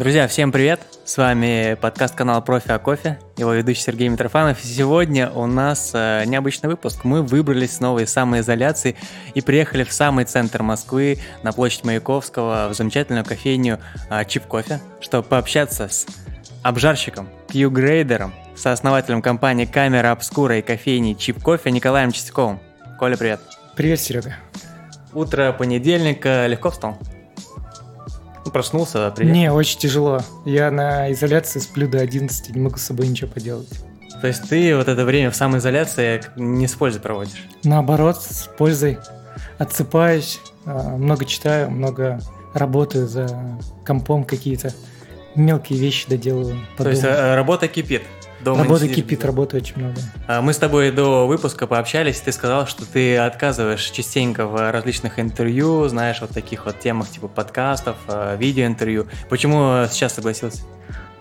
Друзья, всем привет! С вами подкаст канала Профи о кофе, его ведущий Сергей Митрофанов. Сегодня у нас э, необычный выпуск. Мы выбрались снова из самоизоляции и приехали в самый центр Москвы, на площадь Маяковского, в замечательную кофейню э, Чип Кофе, чтобы пообщаться с обжарщиком, Q-грейдером, сооснователем компании Камера Обскура и кофейни Чип Кофе Николаем Чистяковым. Коля, привет! Привет, Серега. Утро понедельника легко встал? Ну, проснулся, привет. Не, очень тяжело. Я на изоляции сплю до 11, не могу с собой ничего поделать. То есть ты вот это время в самоизоляции не с пользой проводишь? Наоборот, с пользой. Отсыпаюсь, а, много читаю, много работаю за компом какие-то мелкие вещи доделываю. То есть э, работа кипит? Дома Работа кипит, работы очень много. А, мы с тобой до выпуска пообщались, ты сказал, что ты отказываешь частенько в различных интервью, знаешь, вот таких вот темах типа подкастов, а, видеоинтервью. Почему сейчас согласился?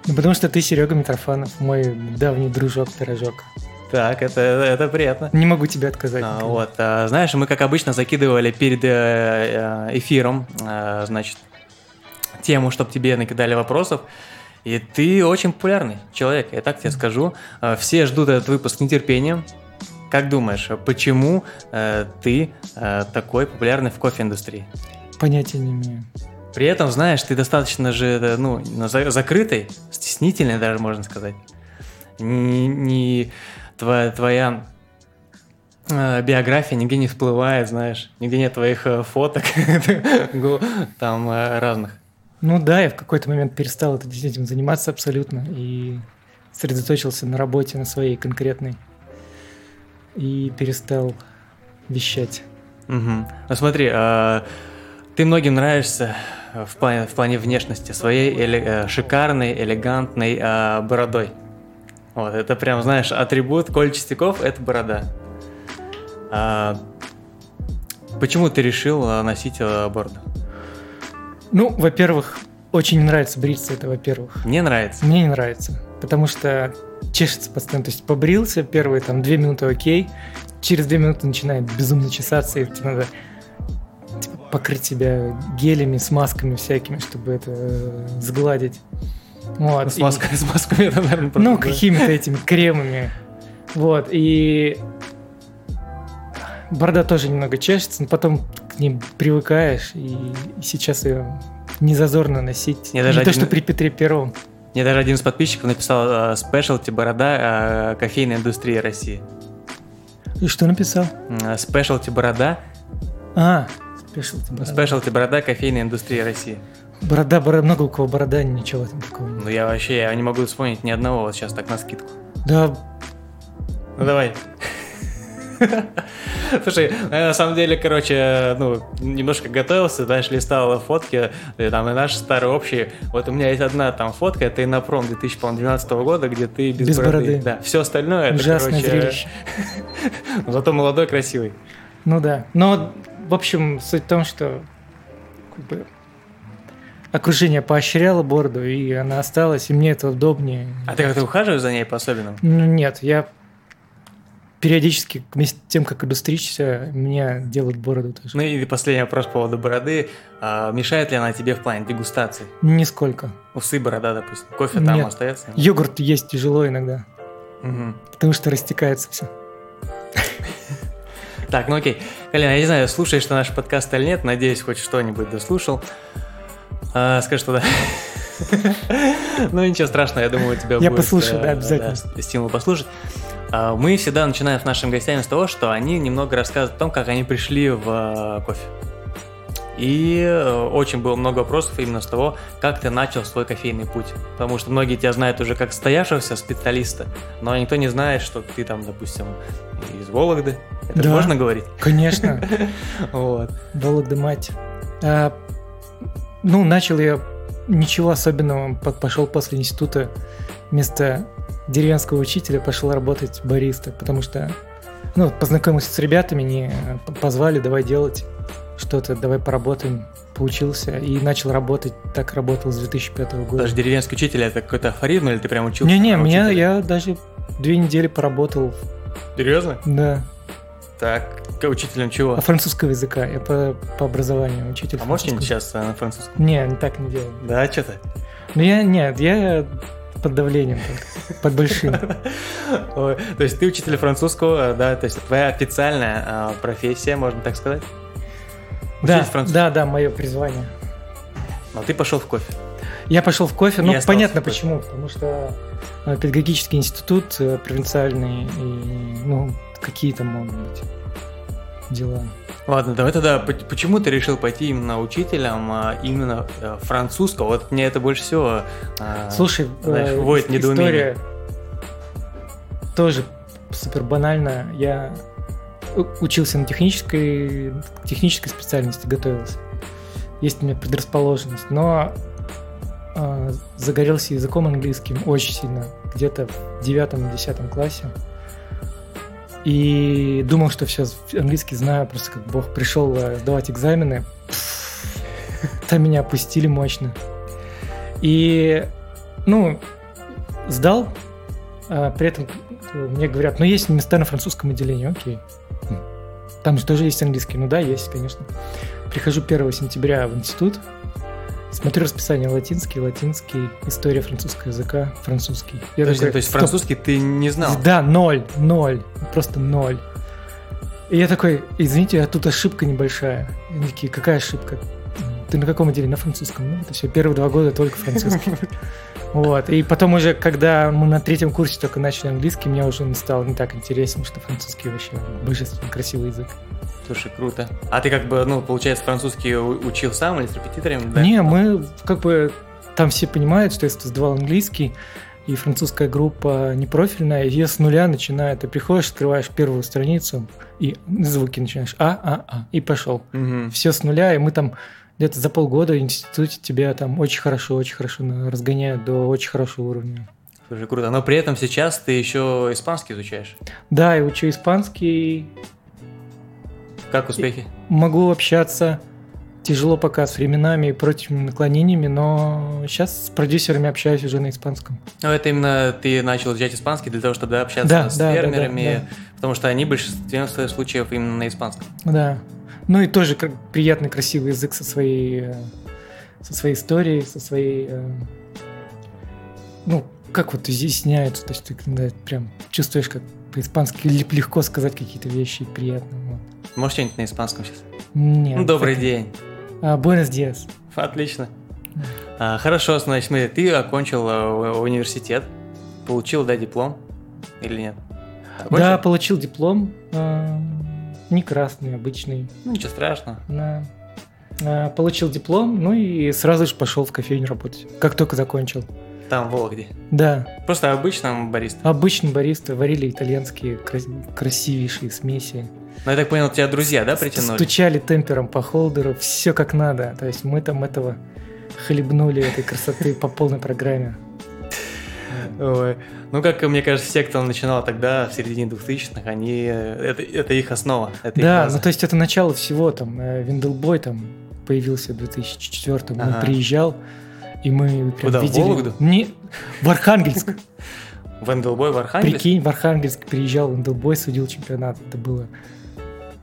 Ну, потому что ты Серега Митрофанов, мой давний дружок-пирожок. Так, это, это приятно. Не могу тебе отказать. А, вот, а, знаешь, мы, как обычно, закидывали перед э, э, эфиром, а, значит, тему, чтобы тебе накидали вопросов. И ты очень популярный человек, я так тебе скажу. Э, все ждут этот выпуск с нетерпением. Как думаешь, почему э, ты э, такой популярный в кофе-индустрии? Понятия не имею. При этом, знаешь, ты достаточно же, э, ну, закрытый, стеснительный даже, можно сказать. Не, не твоя, твоя э, биография нигде не всплывает, знаешь, нигде нет твоих фоток, там разных. Ну да, я в какой-то момент перестал этим заниматься абсолютно и сосредоточился на работе, на своей конкретной. И перестал вещать. Угу. Ну смотри, э, ты многим нравишься в плане, в плане внешности своей эле, э, шикарной, элегантной э, бородой. Вот, это прям, знаешь, атрибут Коль Чистяков – это борода. А, почему ты решил носить э, бороду? Ну, во-первых, очень не нравится бриться, это во-первых. Мне нравится? Мне не нравится, потому что чешется постоянно. То есть побрился, первые там две минуты окей, через две минуты начинает безумно чесаться, и тебе надо типа, покрыть себя гелями, смазками всякими, чтобы это э, сгладить. Вот. С, маской, и... с масками это, наверное, Ну, какими-то этими кремами. Вот, и борода тоже немного чешется, но потом к ним привыкаешь, и, и сейчас ее не зазорно носить. Мне не даже то, один... что при Петре Первом. Мне даже один из подписчиков написал «Спешлти борода кофейной индустрии России». И что написал? «Спешлти борода». А, спешлти борода. Спешлти борода кофейной индустрии России. Борода, борода, много у кого борода, ничего там такого нет. Ну я вообще, я не могу вспомнить ни одного вот сейчас так на скидку. Да. Ну давай. Слушай, на самом деле, короче, ну, немножко готовился, знаешь, листал фотки, там, и наши старые общие. Вот у меня есть одна там фотка, это Инопром 2012 года, где ты без, без бороды. бороды. Да, все остальное, Ужасное это, короче... зрелище. Зато молодой, красивый. Ну да. Но, в общем, суть в том, что как бы, окружение поощряло бороду, и она осталась, и мне это удобнее. А ты как-то ухаживаешь за ней по-особенному? Ну, нет, я периодически, вместе с тем, как иду стричься, меня делают бороду тоже. Ну и последний вопрос по поводу бороды. А, мешает ли она тебе в плане дегустации? Нисколько. Усы, борода, допустим. Кофе там остается? Йогурт есть тяжело иногда. Угу. Потому что растекается все. Так, ну окей. Колян, я не знаю, слушаешь ты наш подкаст или нет, надеюсь, хоть что-нибудь дослушал. А, скажи, что да. Ну ничего страшного, я думаю, у тебя будет... Я послушаю, да, обязательно. Стимул послушать. А, мы всегда начинаем с нашими гостями с того, что они немного рассказывают о том, как они пришли в э, кофе. И э, очень было много вопросов именно с того, как ты начал свой кофейный путь. Потому что многие тебя знают уже как стоявшегося специалиста, но никто не знает, что ты там, допустим, из Вологды. Это да, можно говорить? Конечно. Вот. Вологда мать. А, ну, начал я ничего особенного. Пошел после института вместо деревенского учителя пошел работать бариста, потому что ну, познакомился с ребятами, не позвали, давай делать что-то, давай поработаем. Поучился и начал работать, так работал с 2005 года. Даже деревенский учитель это какой-то афоризм или ты прям учился? Не-не, меня я даже две недели поработал. Серьезно? Да. Так, учителем чего? А французского языка. Я по, по образованию учитель. А можешь сейчас на французском? Не, так не делаю. Да, что-то. Ну я нет, я под давлением, под большим. То есть ты учитель французского, да, то есть твоя официальная а, профессия, можно так сказать? Да, да, да, мое призвание. Но ты пошел в кофе. Я пошел в кофе, ну понятно почему, потому что э, педагогический институт э, провинциальный и ну какие там могут быть дела. Ладно, давай тогда, почему ты решил пойти именно учителем, а именно э, французского? Вот мне это больше всего Слушай, знаешь, вводит недоумение. История тоже супер банально. Я учился на технической, технической специальности, готовился. Есть у меня предрасположенность, но э, загорелся языком английским очень сильно, где-то в девятом-десятом классе. И думал, что все английский знаю, просто как бог пришел э, сдавать экзамены. Там меня опустили мощно. И, ну, сдал, а при этом мне говорят, ну, есть места на французском отделении, окей. Там же тоже есть английский. Ну да, есть, конечно. Прихожу 1 сентября в институт, Смотрю расписание латинский, латинский, история французского языка, французский. Я то, такой, есть, то есть французский ты не знал? Да, ноль, ноль, просто ноль. И я такой, извините, а тут ошибка небольшая. Они такие, какая ошибка? Ты на каком отделе? На французском. Ну, это все, первые два года только французский. Вот. И потом уже, когда мы на третьем курсе только начали английский, мне уже стало не так интересно, что французский вообще божественно красивый язык. Слушай, круто. А ты как бы, ну, получается, французский учил сам или с репетиторами? Да? Не, мы как бы там все понимают, что я сдавал английский, и французская группа непрофильная, ее с нуля начинает. Ты приходишь, открываешь первую страницу, и звуки начинаешь а, а, а, и пошел. Угу. Все с нуля, и мы там где-то за полгода в институте тебя там очень хорошо, очень хорошо разгоняют до очень хорошего уровня. Слушай, круто. Но при этом сейчас ты еще испанский изучаешь? Да, я учу испанский, как успехи? Могу общаться. Тяжело пока с временами и противными наклонениями, но сейчас с продюсерами общаюсь уже на испанском. Ну, это именно ты начал изучать испанский для того, чтобы общаться да, с да, фермерами, да, да, да. потому что они в большинстве случаев именно на испанском. Да. Ну и тоже приятный, красивый язык со своей, со своей историей, со своей... Э, ну, как вот изъясняются, то есть ты да, прям чувствуешь, как по-испански легко сказать какие-то вещи приятные. Вот. Можешь что-нибудь на испанском сейчас? Нет. Ну, добрый так... день. А, buenos dias. Отлично. А, хорошо, значит, смотри, ты окончил а, университет, получил, да, диплом или нет? Окончил? Да, получил диплом. А, не красный, обычный. Ну, ничего страшного. Да. А, получил диплом, ну и сразу же пошел в кофейню работать, как только закончил. Там, в Вологде? Да. Просто обычным бариста? Обычный бариста. Варили итальянские красивейшие смеси. Ну, я так понял, тебя друзья, да, притянули? Стучали темпером по холдеру, все как надо. То есть мы там этого хлебнули этой красоты по полной программе. Ой. Ну, как мне кажется, все, кто начинал тогда, в середине 2000-х, они... Это, это их основа. Это да, их ну то есть это начало всего, там, Виндлбой там появился в 2004-м, ага. он приезжал, и мы прям Куда, видели... в Вологду? Не, в Архангельск. Венделбой в Архангельск? Прикинь, в Архангельск приезжал Венделбой, судил чемпионат. Это было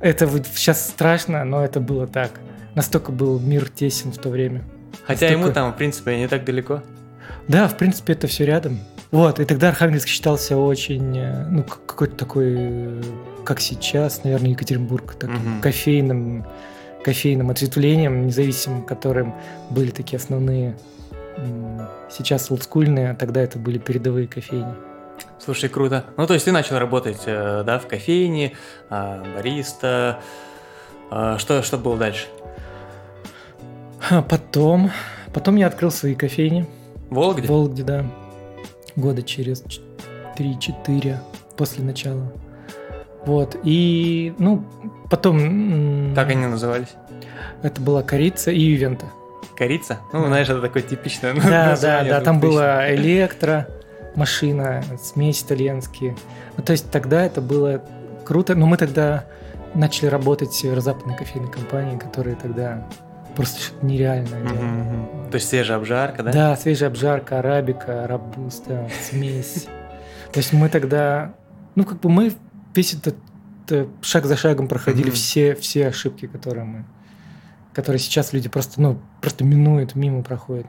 это сейчас страшно, но это было так. Настолько был мир тесен в то время. Хотя Настолько... ему там, в принципе, не так далеко. Да, в принципе, это все рядом. Вот, и тогда Архангельск считался очень, э, ну, какой-то такой, как сейчас, наверное, Екатеринбург, таким угу. кофейным, кофейным ответвлением, независимым, которым были такие основные, сейчас олдскульные, а тогда это были передовые кофейни. Слушай, круто. Ну, то есть ты начал работать, э, да, в кофейне, а, бариста. А, что, что было дальше? Потом, потом я открыл свои кофейни. В Вологде? В Вологде, да. Года через 3-4 после начала. Вот. И, ну, потом... Как они назывались? Это была корица и Ювента. Корица? Ну, да. знаешь, это такое типичное Да, да, да. Там было электро, машина, смесь итальянские. Ну, то есть тогда это было круто, но мы тогда начали работать в северо-западной кофейной компании, которые тогда просто что-то нереальное mm-hmm. То есть свежая обжарка, да? Да, свежая обжарка, арабика, рабуста, смесь. То есть мы тогда, ну как бы мы весь этот э, шаг за шагом проходили все, все ошибки, которые мы, которые сейчас люди просто, ну, просто минуют, мимо проходят.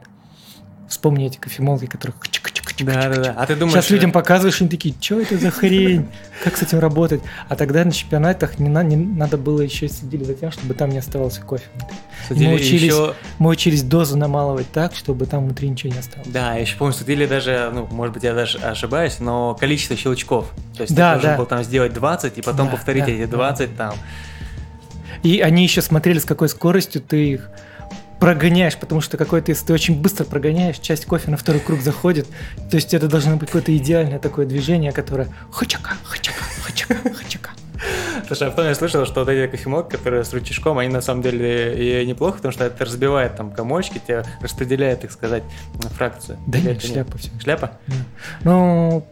вспомни эти кофемолки, которых да, да, да. А ты думаешь... Сейчас людям показываешь, они такие, что это за хрень? Как с этим работать? А тогда на чемпионатах не, на, не надо было еще следить за тем, чтобы там не оставался кофе. Мы учились, еще... мы учились дозу намалывать так, чтобы там внутри ничего не осталось. Да, я еще помню, что или даже, ну, может быть, я даже ошибаюсь, но количество щелчков. То есть да, ты должен да. был там сделать 20, и потом да, повторить да, эти 20 да. там. И они еще смотрели, с какой скоростью ты их прогоняешь, потому что какой-то, если ты очень быстро прогоняешь, часть кофе на второй круг заходит, то есть это должно быть какое-то идеальное такое движение, которое хачака, хачака, хачака, хачака. Слушай, а потом я слышал, что вот эти кофемолки, которые с ручежком, они на самом деле и неплохо, потому что это разбивает там комочки, тебе распределяет, так сказать, фракцию. Да нет, шляпа все. Шляпа? Да. Ну,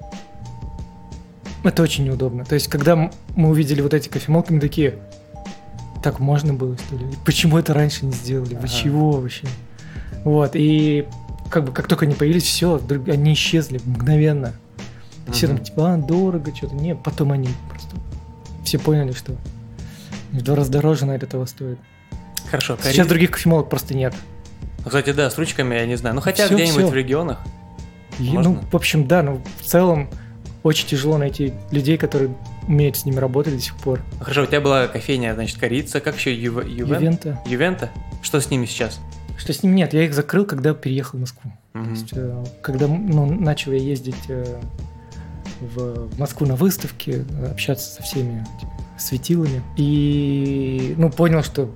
это очень неудобно. То есть, когда мы увидели вот эти кофемолки, мы такие, так можно было, что ли? Почему это раньше не сделали? Вы ага. чего вообще? Вот, и как бы как только они появились, все, они исчезли мгновенно. Все там типа, а, дорого, что-то. Не, потом они просто все поняли, что в два раза дороже на это того стоит. Хорошо. Сейчас Карин... других кофемолок просто нет. Ну, кстати, да, с ручками я не знаю. Ну, хотя где-нибудь в регионах. И, ну, в общем, да, ну, в целом очень тяжело найти людей, которые умеют с ними работать до сих пор. Хорошо, у тебя была кофейня, значит, корица, как еще Ю... Ювен? Ювента. Ювента? Что с ними сейчас? Что с ними нет, я их закрыл, когда переехал в Москву. Угу. То есть, э, когда ну, начал я ездить э, в Москву на выставки, общаться со всеми светилами. И ну, понял, что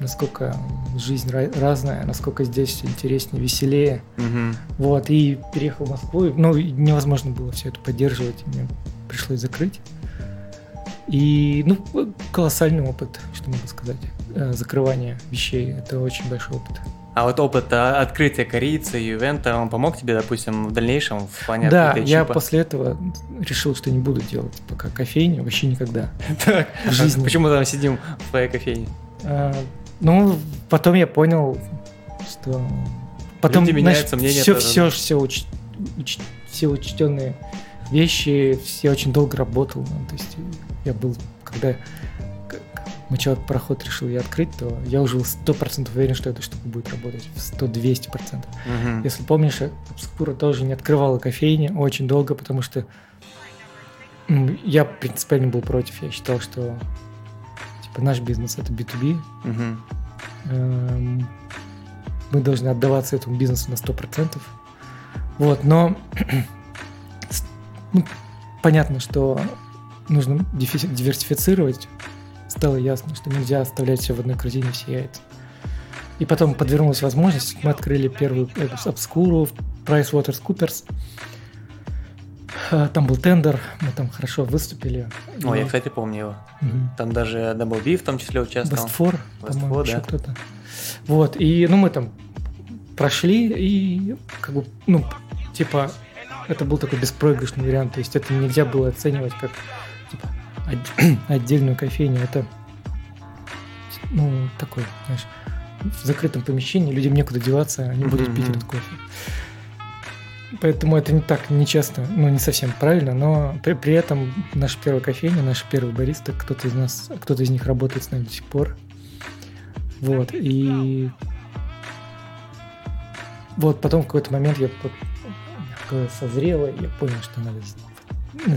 насколько жизнь разная, насколько здесь интереснее, веселее. Угу. Вот, и переехал в Москву. Ну, невозможно было все это поддерживать, мне пришлось закрыть. И, ну, колоссальный опыт, что могу сказать. Э, закрывание вещей – это очень большой опыт. А вот опыт а, открытия корицы, ювента, он помог тебе, допустим, в дальнейшем в плане Да, я чипа? после этого решил, что не буду делать пока кофейню, вообще никогда. Так, в жизни. почему там сидим в твоей кофейне? А, ну, потом я понял, что... Потом, Люди меняются, мнение все, все, все, уч... Уч... все учтенные вещи, все очень долго работал. Ну, то есть я был, когда мочевой проход решил я открыть, то я уже был сто процентов уверен, что эта штука будет работать в 100-200%. Угу. Если помнишь, Обскура тоже не открывала кофейни очень долго, потому что я принципиально был против. Я считал, что типа наш бизнес это B2B. Угу. Эм, мы должны отдаваться этому бизнесу на 100%. Вот, но ну, понятно, что нужно диверсифицировать стало ясно, что нельзя оставлять все в одной корзине, все яйца. И потом подвернулась возможность, мы открыли первую обскуру в PricewaterhouseCoopers. А, там был тендер, мы там хорошо выступили. О, и... я, кстати, помню его. Угу. Там даже Double B в том числе участвовал. Westfor, по-моему, да. еще кто-то. Вот, и, ну, мы там прошли, и, как бы, ну, типа, это был такой беспроигрышный вариант, то есть это нельзя было оценивать как, типа, отдельную кофейню. Это, ну, такой, знаешь, в закрытом помещении людям некуда деваться, они будут пить этот кофе. Поэтому это не так нечасто, ну, не совсем правильно, но при, при этом наша первая кофейня, наш первый бариста, кто-то из нас, кто-то из них работает с нами до сих пор. Вот, и вот потом в какой-то момент я созрела, я понял, что надо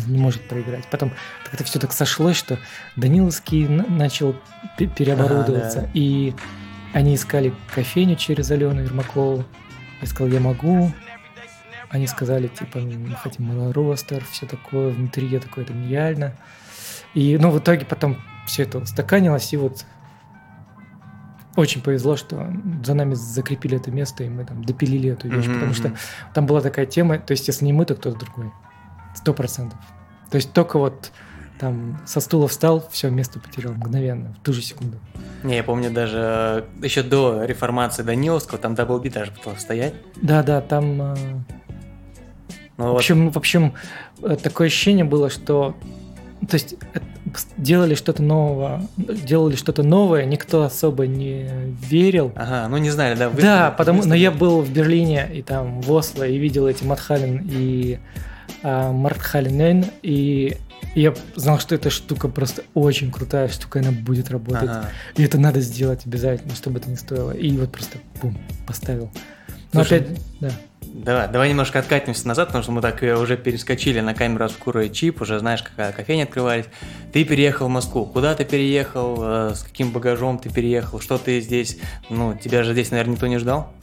не может проиграть. Потом это все так сошлось, что Даниловский начал переоборудоваться, ага, да. и они искали кофейню через Алену Ермакову. Я сказал, я могу. Они сказали, типа, мы хотим малоростер, все такое, внутри я такое, это нереально. И, ну, в итоге потом все это устаканилось, и вот очень повезло, что за нами закрепили это место, и мы там допилили эту вещь, mm-hmm. потому что там была такая тема, то есть если не мы, то кто-то другой. Сто процентов. То есть только вот там со стула встал, все, место потерял мгновенно, в ту же секунду. Не, я помню даже э, еще до реформации Даниловского, там даблби даже пытался стоять. Да, да, там... Э, ну, в, общем, вот. в общем, э, такое ощущение было, что то есть делали что-то нового, делали что-то новое, никто особо не верил. Ага, ну не знали, да? Да, потому, но я был в Берлине и там в Осло и видел эти Матхален и а, Мартхалинен, и я знал, что эта штука просто очень крутая штука, она будет работать. Ага. И это надо сделать обязательно, чтобы это не стоило. И вот просто бум, поставил. Но Слушай, опять, да. Давай, давай немножко откатимся назад, потому что мы так э, уже перескочили на камеру Обскура и Чип, уже знаешь, какая кофейня открывались. Ты переехал в Москву. Куда ты переехал? э, С каким багажом ты переехал? Что ты здесь? Ну, тебя же здесь, наверное, никто не ждал?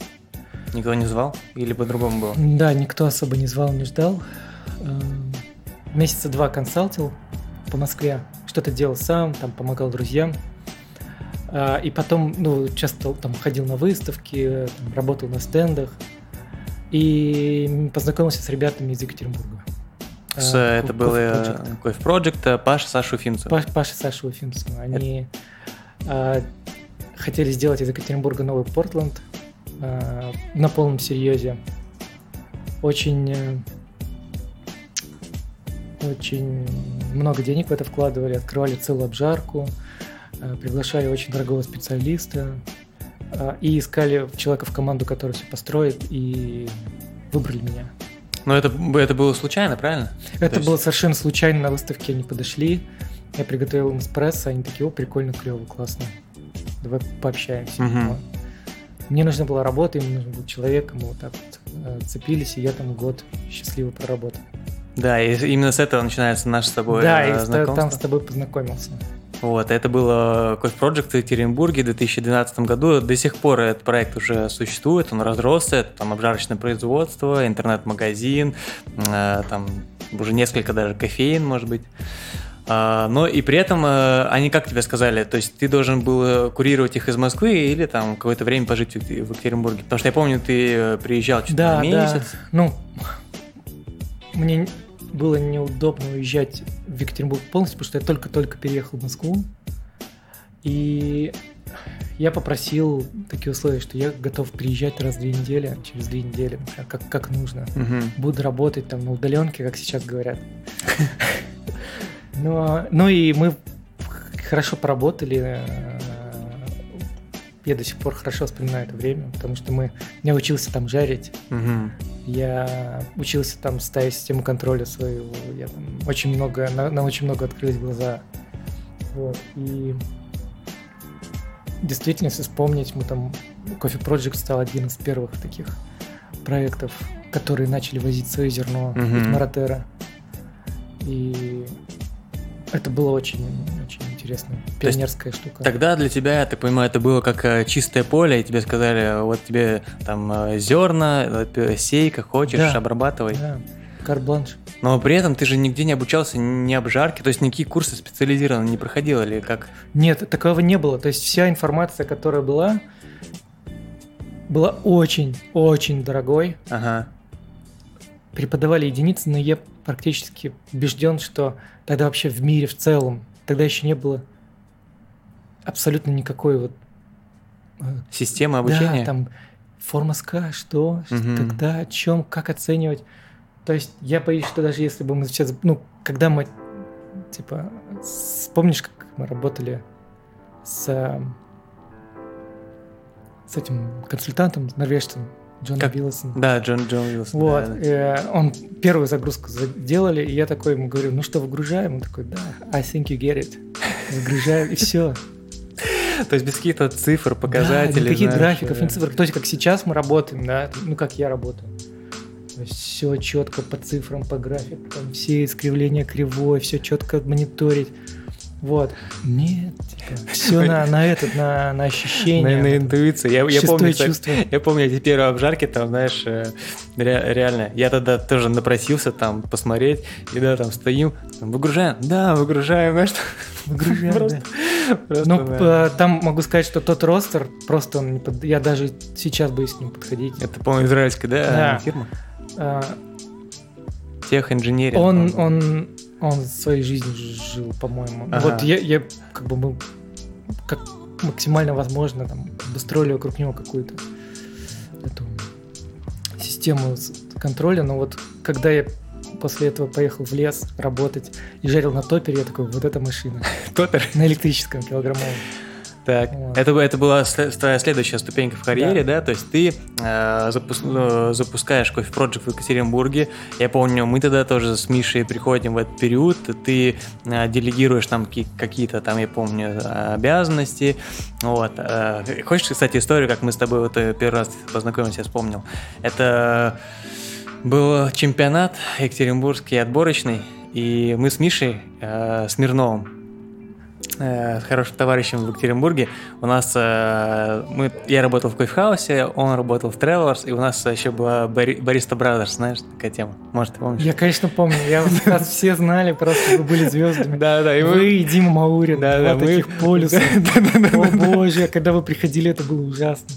Никто не звал? Или по-другому было? Да, никто особо не звал, не ждал. Эм, Месяца два консалтил по Москве. Что-то делал сам, там помогал друзьям. А, И потом, ну, часто там ходил на выставки, там, работал на стендах. И познакомился с ребятами из Екатеринбурга. С, А, это Coffee был Project. Project, Паша, Саша Уфимцев. Паш- Паша, Саша Уфимцев. Они а, хотели сделать из Екатеринбурга новый Портленд а, на полном серьезе. Очень, э, очень много денег в это вкладывали, открывали целую обжарку, а, приглашали очень дорогого специалиста а, и искали человека в команду, который все построит, и выбрали меня. Но это, это было случайно, правильно? Это есть- было совершенно случайно на выставке, они подошли, я приготовил им эспрессо, они такие, о, прикольно, клево, классно, давай пообщаемся. Вот. Мне нужна была работа, им нужен был человек, мы вот так вот э, цепились, и я там год счастливо проработал. Да, и именно с этого начинается наш с тобой да, э, и ста- знакомство. там с тобой познакомился. Вот, это было Coffee Project в Екатеринбурге в 2012 году. До сих пор этот проект уже существует, он разросся, это там обжарочное производство, интернет-магазин, э, там уже несколько даже кофеин, может быть. А, но и при этом э, они как тебе сказали, то есть ты должен был э, курировать их из Москвы или там какое-то время пожить в Ек- в Екатеринбурге? Потому что я помню, ты э, приезжал что-то Да, месяц. да. Ну, мне было неудобно уезжать в Екатеринбург полностью, потому что я только-только переехал в Москву. И я попросил такие условия, что я готов приезжать раз в две недели, через две недели, например, как, как нужно. Мгм. Буду работать там на удаленке, как сейчас говорят. Но, ну и мы хорошо поработали. Я до сих пор хорошо вспоминаю это время, потому что мы, я учился там жарить, Мгм. я учился там ставить систему контроля своего, я там очень много, на, на очень много открылись глаза. Вот, и действительно, если вспомнить, мы там, Coffee Project стал один из первых таких проектов, которые начали возить свое зерно Мгм. от Маратера. И это было очень, очень интересно. есть Пионерская штука. Тогда для тебя, я так понимаю, это было как э, чистое поле, и тебе сказали, вот тебе там э, зерна, э, сей, как хочешь, Да. обрабатывай. Да, карт-бланш. Но при этом ты же нигде не обучался, ни обжарки, то есть никакие курсы специализированные не проходил, или как? Нет, такого не было. То есть вся информация, которая была, была очень-очень дорогой. Ага. Преподавали единицы, но я практически убежден, что тогда вообще в мире в целом, тогда еще не было абсолютно никакой вот... э, Система обучения? Да, там форма СК, что, Мгм. когда, о чем, как оценивать. То есть я боюсь, что даже если бы мы сейчас, ну, когда мы, типа, с- помнишь, как мы работали с, с этим консультантом, норвежцем, Джоном Как? Да, Джон Джон Уилсон. Вот, да, да. э, он первую загрузку сделали, и я такой ему говорю, ну что, выгружаем? Он такой, да, I think you get it. Выгружаем, и все. То есть без каких-то цифр, показателей. Да, никаких графиков, ни цифр. То есть, как сейчас мы работаем, да, ну, как я работаю. Все четко по цифрам, по графикам, все искривления кривой, все четко мониторить. Вот. Нет, все на, на этот, на, на ощущение. На, на интуицию. Я, я помню, чувство. я помню эти первые обжарки, там, знаешь, э, ре- реально. Я тогда тоже напросился там посмотреть, и да, там стоим, там, выгружаем, да, выгружаем, знаешь, Выгружаем, Просто- да. просто, Ну, да. там могу сказать, что тот ростер, просто он не под... Я даже сейчас боюсь с ним подходить. Это, по-моему, израильская, да, Да. фирма? А, Тех инженеринг. Он, по-моему. он, он своей жизнью жил, по-моему. Ага. Вот я, я как бы мы как максимально возможно там обустроили вокруг него какую-то эту систему контроля, но вот когда я после этого поехал в лес работать и жарил на топере, я такой, вот эта машина, Топер. на электрическом килограммовом. Так, вот. это, это была твоя следующая ступенька в карьере, да? да? То есть ты э, запуск, ну, запускаешь кофе Project в Екатеринбурге. Я помню, мы тогда тоже с Мишей приходим в этот период. Ты э, делегируешь там какие-то там, я помню, обязанности. Вот. Э, хочешь, кстати, историю, как мы с тобой вот э, первый раз познакомились, я вспомнил. Это был чемпионат Екатеринбургский отборочный, и мы с Мишей э, Смирновым э, с хорошим товарищем в Екатеринбурге. У нас э, мы, я работал в кофехаусе, он работал в Travelers, и у нас еще была Бариста Brothers, знаешь, такая тема. Может, ты помнишь? Я, конечно, помню. Я вас все знали, просто вы были звездами. Да, да. И вы и Дима Маурин, да, да, таких полюса. О боже, когда вы приходили, это было ужасно.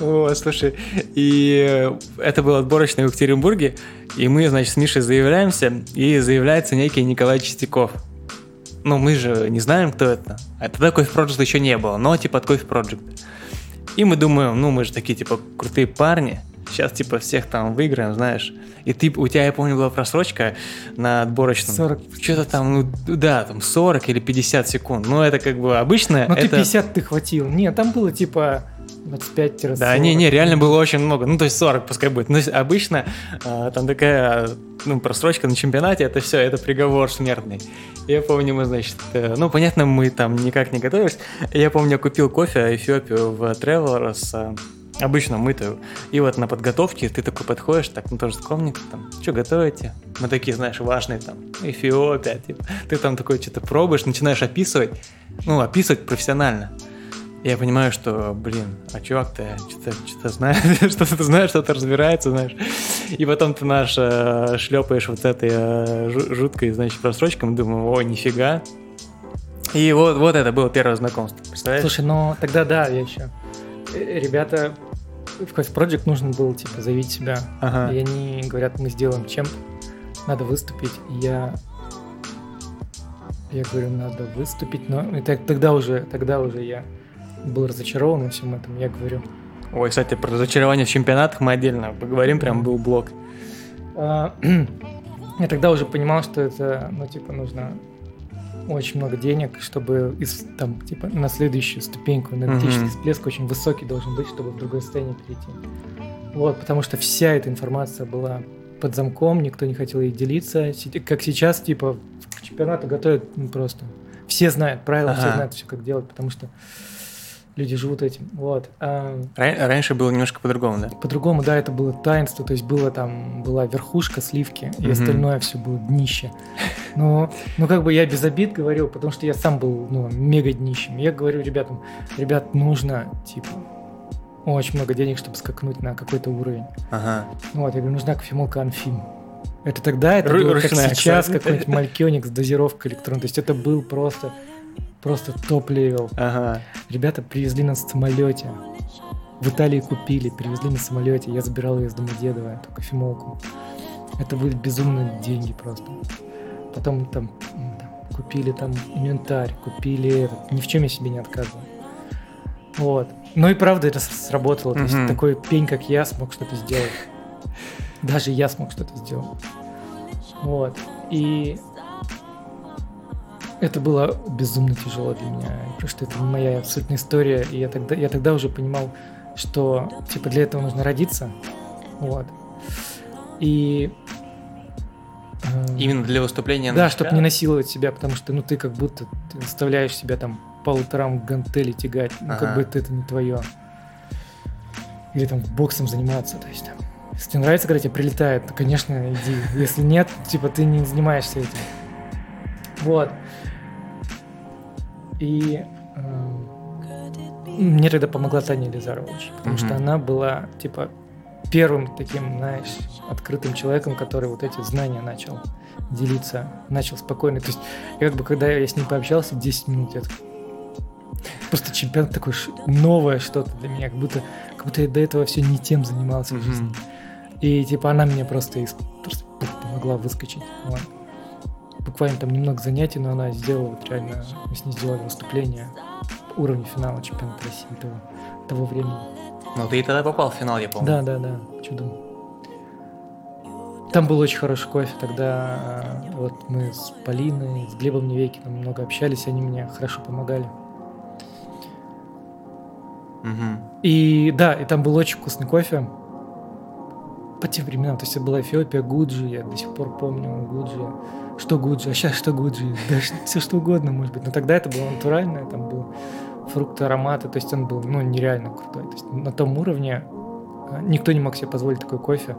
О, слушай, и это был отборочный в Екатеринбурге, и мы, значит, с Мишей заявляемся, и заявляется некий Николай Чистяков ну, мы же не знаем, кто это. А тогда Coffee Project еще не было, но типа от Coffee Project. И мы думаем, ну, мы же такие, типа, крутые парни, сейчас, типа, всех там выиграем, знаешь. И ты, у тебя, я помню, была просрочка на отборочном. 40. Что-то там, ну, да, там 40 или 50 секунд. Ну, это как бы обычно. Ну, это... ты 50 ты хватил. Нет, там было, типа, 25 Да, не-не, реально было очень много. Ну, то есть 40 пускай будет. Но обычно а, там такая ну, просрочка на чемпионате, это все, это приговор смертный. Я помню, мы, значит, э, ну, понятно, мы там никак не готовились. Я помню, купил кофе Эфиопию в Travelers, э, обычно мытую. И вот на подготовке ты такой подходишь, так, ну тоже скромненько, там, что готовите? Мы такие, знаешь, важные, там, Эфиопия, типа. Ты там такой что-то пробуешь, начинаешь описывать, ну, описывать профессионально я понимаю, что, блин, а чувак-то что-то, что-то знает, что-то знает, что-то разбирается, знаешь. И потом ты наш э, шлепаешь вот этой э, жуткой, значит, просрочком, думаю, о, нифига. И вот, вот это было первое знакомство, представляешь? Слушай, ну тогда да, я еще. Э, ребята, в Coffee Project нужно было, типа, заявить себя. Ага. И они говорят, мы сделаем чем надо выступить. И я я говорю, надо выступить, но и так, тогда уже, тогда уже я был разочарован во всем этом, я говорю. Ой, кстати, про разочарование в чемпионатах мы отдельно поговорим, прям был блок. А, я тогда уже понимал, что это, ну, типа, нужно очень много денег, чтобы из, там, типа, на следующую ступеньку, энергетический mm-hmm. всплеск очень высокий должен быть, чтобы в другое состояние перейти. Вот, потому что вся эта информация была под замком, никто не хотел ей делиться. Как сейчас, типа, к чемпионату готовят ну, просто. Все знают правила, ага. все знают все, как делать, потому что люди живут этим. Вот. А, раньше было немножко по-другому, да? По-другому, да, это было таинство, то есть было там, была верхушка, сливки, и mm-hmm. остальное все было днище. Но, ну, как бы я без обид говорил, потому что я сам был, ну, мега днищем. Я говорю ребятам, ребят, нужно, типа, очень много денег, чтобы скакнуть на какой-то уровень. Ага. Вот, я говорю, нужна кофемолка Анфим. Это тогда, это Ру- было как сейчас, какой-нибудь Малькёник с дозировкой электронной. То есть это был просто Просто top-level. Ага. Ребята привезли на самолете. В Италии купили, привезли на самолете. Я забирал ее из Домодедово, эту кофемолку. Это были безумные деньги просто. Потом там, там купили там инвентарь, купили. Ни в чем я себе не отказывал. Вот. Ну и правда это сработало. Mm-hmm. То есть такой пень, как я, смог что-то сделать. Даже я смог что-то сделать. Вот. И это было безумно тяжело для меня, потому что это моя абсолютная история, и я тогда, я тогда уже понимал, что типа для этого нужно родиться, вот. И э, Именно для выступления Да, чтобы не насиловать себя, потому что, ну, ты как будто ты заставляешь себя там полуторам гантели тягать, ну, ага. как бы это, это не твое. Или там боксом заниматься, то есть там. Если тебе нравится, когда тебе прилетает, то, конечно, иди. Если нет, типа, ты не занимаешься этим. Вот. И э, мне тогда помогла Таня Елизарова очень, потому mm-hmm. что она была, типа, первым таким, знаешь, открытым человеком, который вот эти знания начал делиться, начал спокойно. То есть, как бы, когда я с ним пообщался 10 минут, я просто чемпионат такой новое что-то для меня, как будто, как будто я до этого все не тем занимался mm-hmm. в жизни. И типа она мне просто, из, просто помогла выскочить. Вот буквально там немного занятий, но она сделала вот реально, мы с ней сделали выступление уровня финала чемпионата России того, того времени. Ну, ты и тогда попал в финал, я помню. Да, да, да, чудом. Там был очень хороший кофе, тогда э, вот мы с Полиной, с Глебом Невекиным много общались, они мне хорошо помогали. Угу. И да, и там был очень вкусный кофе по тем временам. То есть это была Эфиопия, Гуджи, я до сих пор помню Гуджи. Что Гуджи, а сейчас что Гуджи? Да все что угодно, может быть. Но тогда это было натуральное, там был фрукты, ароматы, то есть он был ну, нереально крутой. То есть на том уровне а, никто не мог себе позволить такой кофе.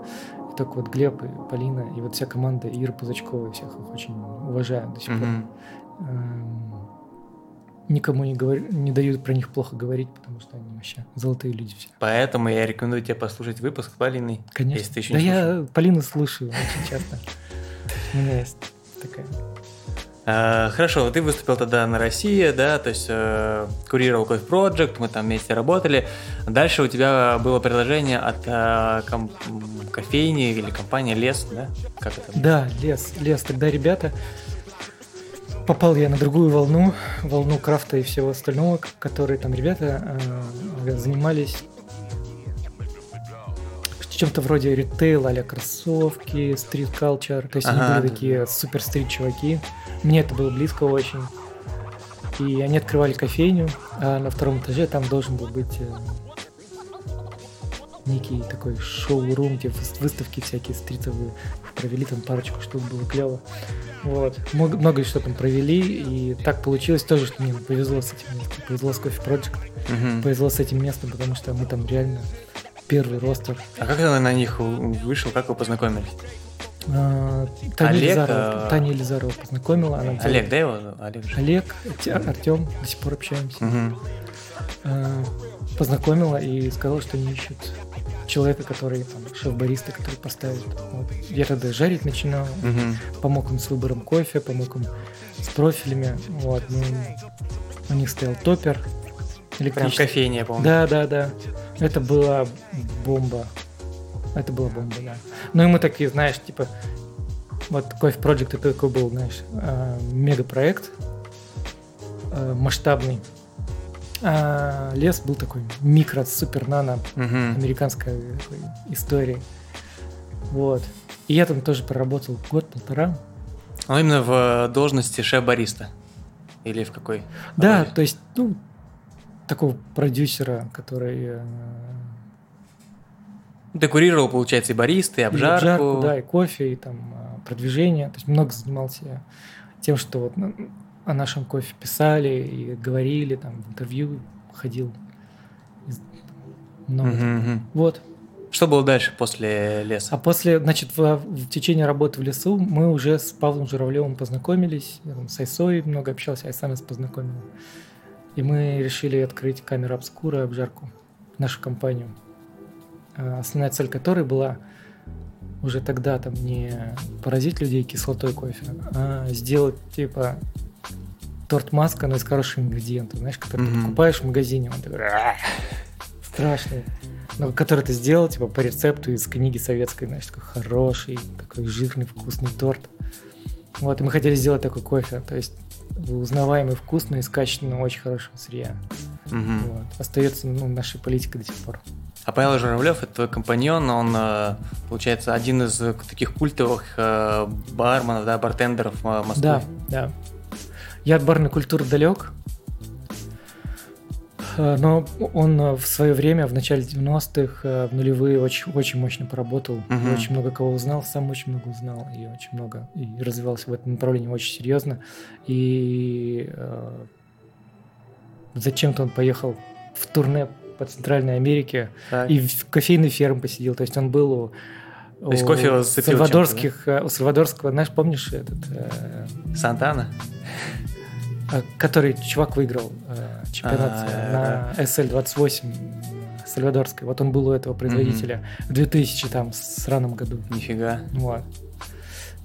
И только вот Глеб и Полина, и вот вся команда Ира Пузачкова, всех их очень уважаю до сих пор. Эм, никому не, говор... не дают про них плохо говорить, потому что они вообще золотые люди все. Поэтому я рекомендую тебе послушать выпуск Полины. Конечно. Если ты еще да не я. Полину слушаю очень часто. У меня есть такая. А, Хорошо, ты выступил тогда на России, да, то есть э, курировал Coffee Project, мы там вместе работали. Дальше у тебя было предложение от э, ком- кофейни или компании Лес, да? Как это? Да, лес, лес. Тогда ребята попал я на другую волну, волну крафта и всего остального, которые там ребята э, занимались чем-то вроде ритейл, а кроссовки, стрит culture. То есть Ага. они были такие супер стрит чуваки. Мне это было близко очень. И они открывали кофейню, а на втором этаже там должен был быть э, некий такой шоу-рум, где выс- выставки всякие стритовые. Провели там парочку штук, было клево. Вот. Много, много что там провели, и так получилось тоже, что мне повезло с этим местом. Повезло с Coffee Project, Мгм. повезло с этим местом, потому что мы там реально первый ростер. А как ты на них вышел, как вы познакомились? А, Таня, Олег, Елизарова, а- Таня Елизарова познакомила. Она Олег, да его? Олег же. Олег, Артем, до сих пор общаемся. А, познакомила и сказала, что они ищут человека, который там, шеф-бариста, который поставит. Вот. Я тогда жарить начинал, Мгм. помог им с выбором кофе, помог им с профилями. Вот. Ну, у них стоял топер Прям кофейня, я помню. Да, да, да. Это была бомба. Это была бомба, да. Ну и мы такие, знаешь, типа, вот Coffee Project это такой был, знаешь, э, мегапроект э, масштабный. А лес был такой микро, супер нано Мгм. американской такой истории. Вот. И я там тоже проработал год-полтора. Он именно в должности шеф-бариста? Или в какой? Да, роли? то есть, ну, такого продюсера, который э, Ну, Ты курировал, получается, и бариста, и И обжарку. да, и кофе, и там продвижение. То есть много занимался тем, что вот ну, о нашем кофе писали и говорили, там в интервью ходил. Много. Мгм, мгм. Вот. Что было дальше после леса? А после, значит, в, в течение работы в лесу мы уже с Павлом Журавлевым познакомились. С Айсой много общался, Айса нас познакомила. И мы решили открыть камеру обскура обжарку, нашу компанию. А, Основная цель которой была уже тогда там не поразить людей кислотой кофе, а сделать типа торт маска, но из хороших ингредиентов, знаешь, который ты Мгм. покупаешь в магазине, он такой «Ах, страшный, но который ты сделал типа по рецепту из книги советской, знаешь, такой хороший, такой жирный, вкусный торт. Вот, и мы хотели сделать такой кофе, то есть узнаваемый, вкусный, из качественного, очень хорошего сырья. Мгм. Вот. Остается ну, нашей политикой до сих пор. А Павел Журавлев это твой компаньон, он, э, получается, один из таких культовых э, барменов, да, бартендеров э, Москвы. Да, да. Я от барной культуры далек, Э, но он э, в свое время, в начале 90-х, э, в нулевые, очень, очень мощно поработал. Мгм. Очень много кого узнал, сам очень много узнал, и очень много, и развивался в этом направлении очень серьезно. И э, зачем-то он поехал в турне по Центральной Америке, Так. и в кофейной ферме посидел. То есть он был у, То есть кофе зацепил сальвадорских, э, у сальвадорского, знаешь, помнишь этот, э, Сантана? А, который чувак выиграл э, чемпионат А, на SL28 сальвадорской. Вот он был у этого производителя в 2000 там сраном году. Нифига. Вот.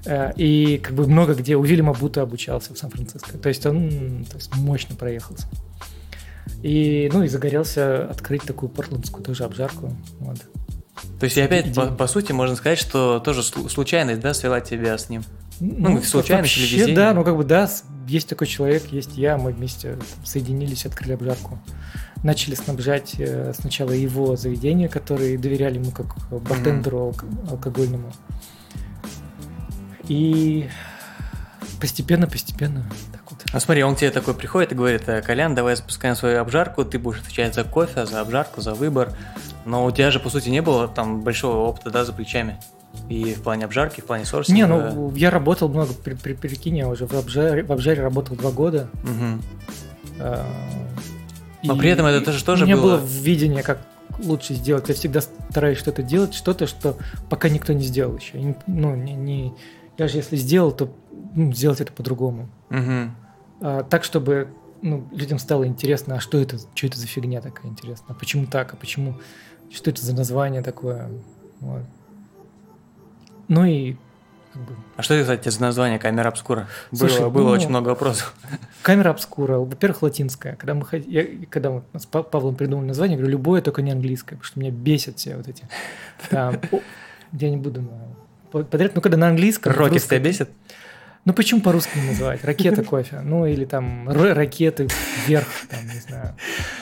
Э, И как бы много где у Вильяма Бута обучался в Сан-Франциско. То есть он то есть мощно проехался. И, ну, и загорелся открыть такую портландскую тоже обжарку. Вот. То есть и опять, по, по сути, можно сказать, что тоже слу- случайность, да, свела тебя с ним. Ну, случайность или вообще? Да, ну как бы да, есть такой человек, есть я, мы вместе соединились, открыли обжарку. Начали снабжать э, сначала его заведения, которые доверяли ему как бартендеру алк- алкогольному. И Постепенно, постепенно. Так вот. Ну смотри, он к тебе такой приходит и говорит, «Э, Колян, давай запускаем свою обжарку, ты будешь отвечать за кофе, за обжарку, за выбор. Но у тебя же, по сути, не было там большого опыта, да, за плечами. И в плане обжарки, в плане сорсинга. Не, ну я работал много, при, при, прикинь, я уже в обжаре, в обжаре работал два года. Мгм. а, Но и- при этом это тоже- тоже У меня было- было видение, как лучше сделать. Я всегда стараюсь что-то делать, что-то, что пока никто не сделал еще. Ну, не, не- я же если сделал, то ну, сделать это по-другому. Мгм. А, так, чтобы ну, людям стало интересно, а что это, что это за фигня такая интересная, а почему так, а почему, что это за название такое. Вот. Ну и как бы, А что это, кстати, за название камера обскура? Слушай, было было ну- очень много вопросов. камера обскура, во-первых, латинская. Когда мы я, когда мы с Па- Павлом придумали название, я говорю, любое, только не английское, потому что меня бесят все вот эти. Там, о, я не буду по- подряд, ну когда на английском. в Рокет тебя бесит? Ну почему по-русски не называть? Ракета кофе. Ну или там ракеты вверх, там, не знаю.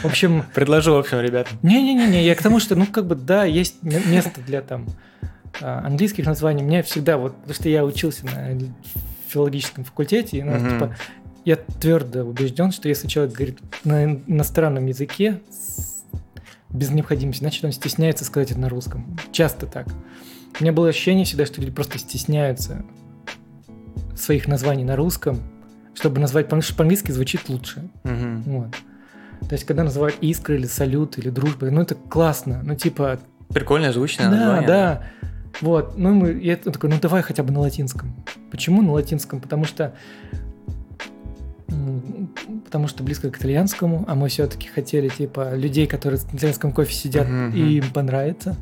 В общем, Предложу, в общем, ребят. не-не-не, я к тому, что, ну, как бы, да, есть ме- место для там английских названий. Мне всегда, вот, потому что я учился на филологическом факультете, и, ну, Мгм. типа, я твердо убежден, что если человек говорит на ин- иностранном языке без необходимости, значит, он стесняется сказать это на русском. Часто так. У меня было ощущение всегда, что люди просто стесняются своих названий на русском, чтобы назвать, потому что по-английски звучит лучше. Мгм. Вот. То есть, когда называют искра или салют или дружба, ну это классно. Ну, типа, Прикольное, звучное да, название. да. Вот. Ну, мы, я такой, ну давай хотя бы на латинском. Почему на латинском? Потому что потому что близко к итальянскому, а мы все-таки хотели, типа, людей, которые в итальянском кофе сидят, Мгм, и им понравится.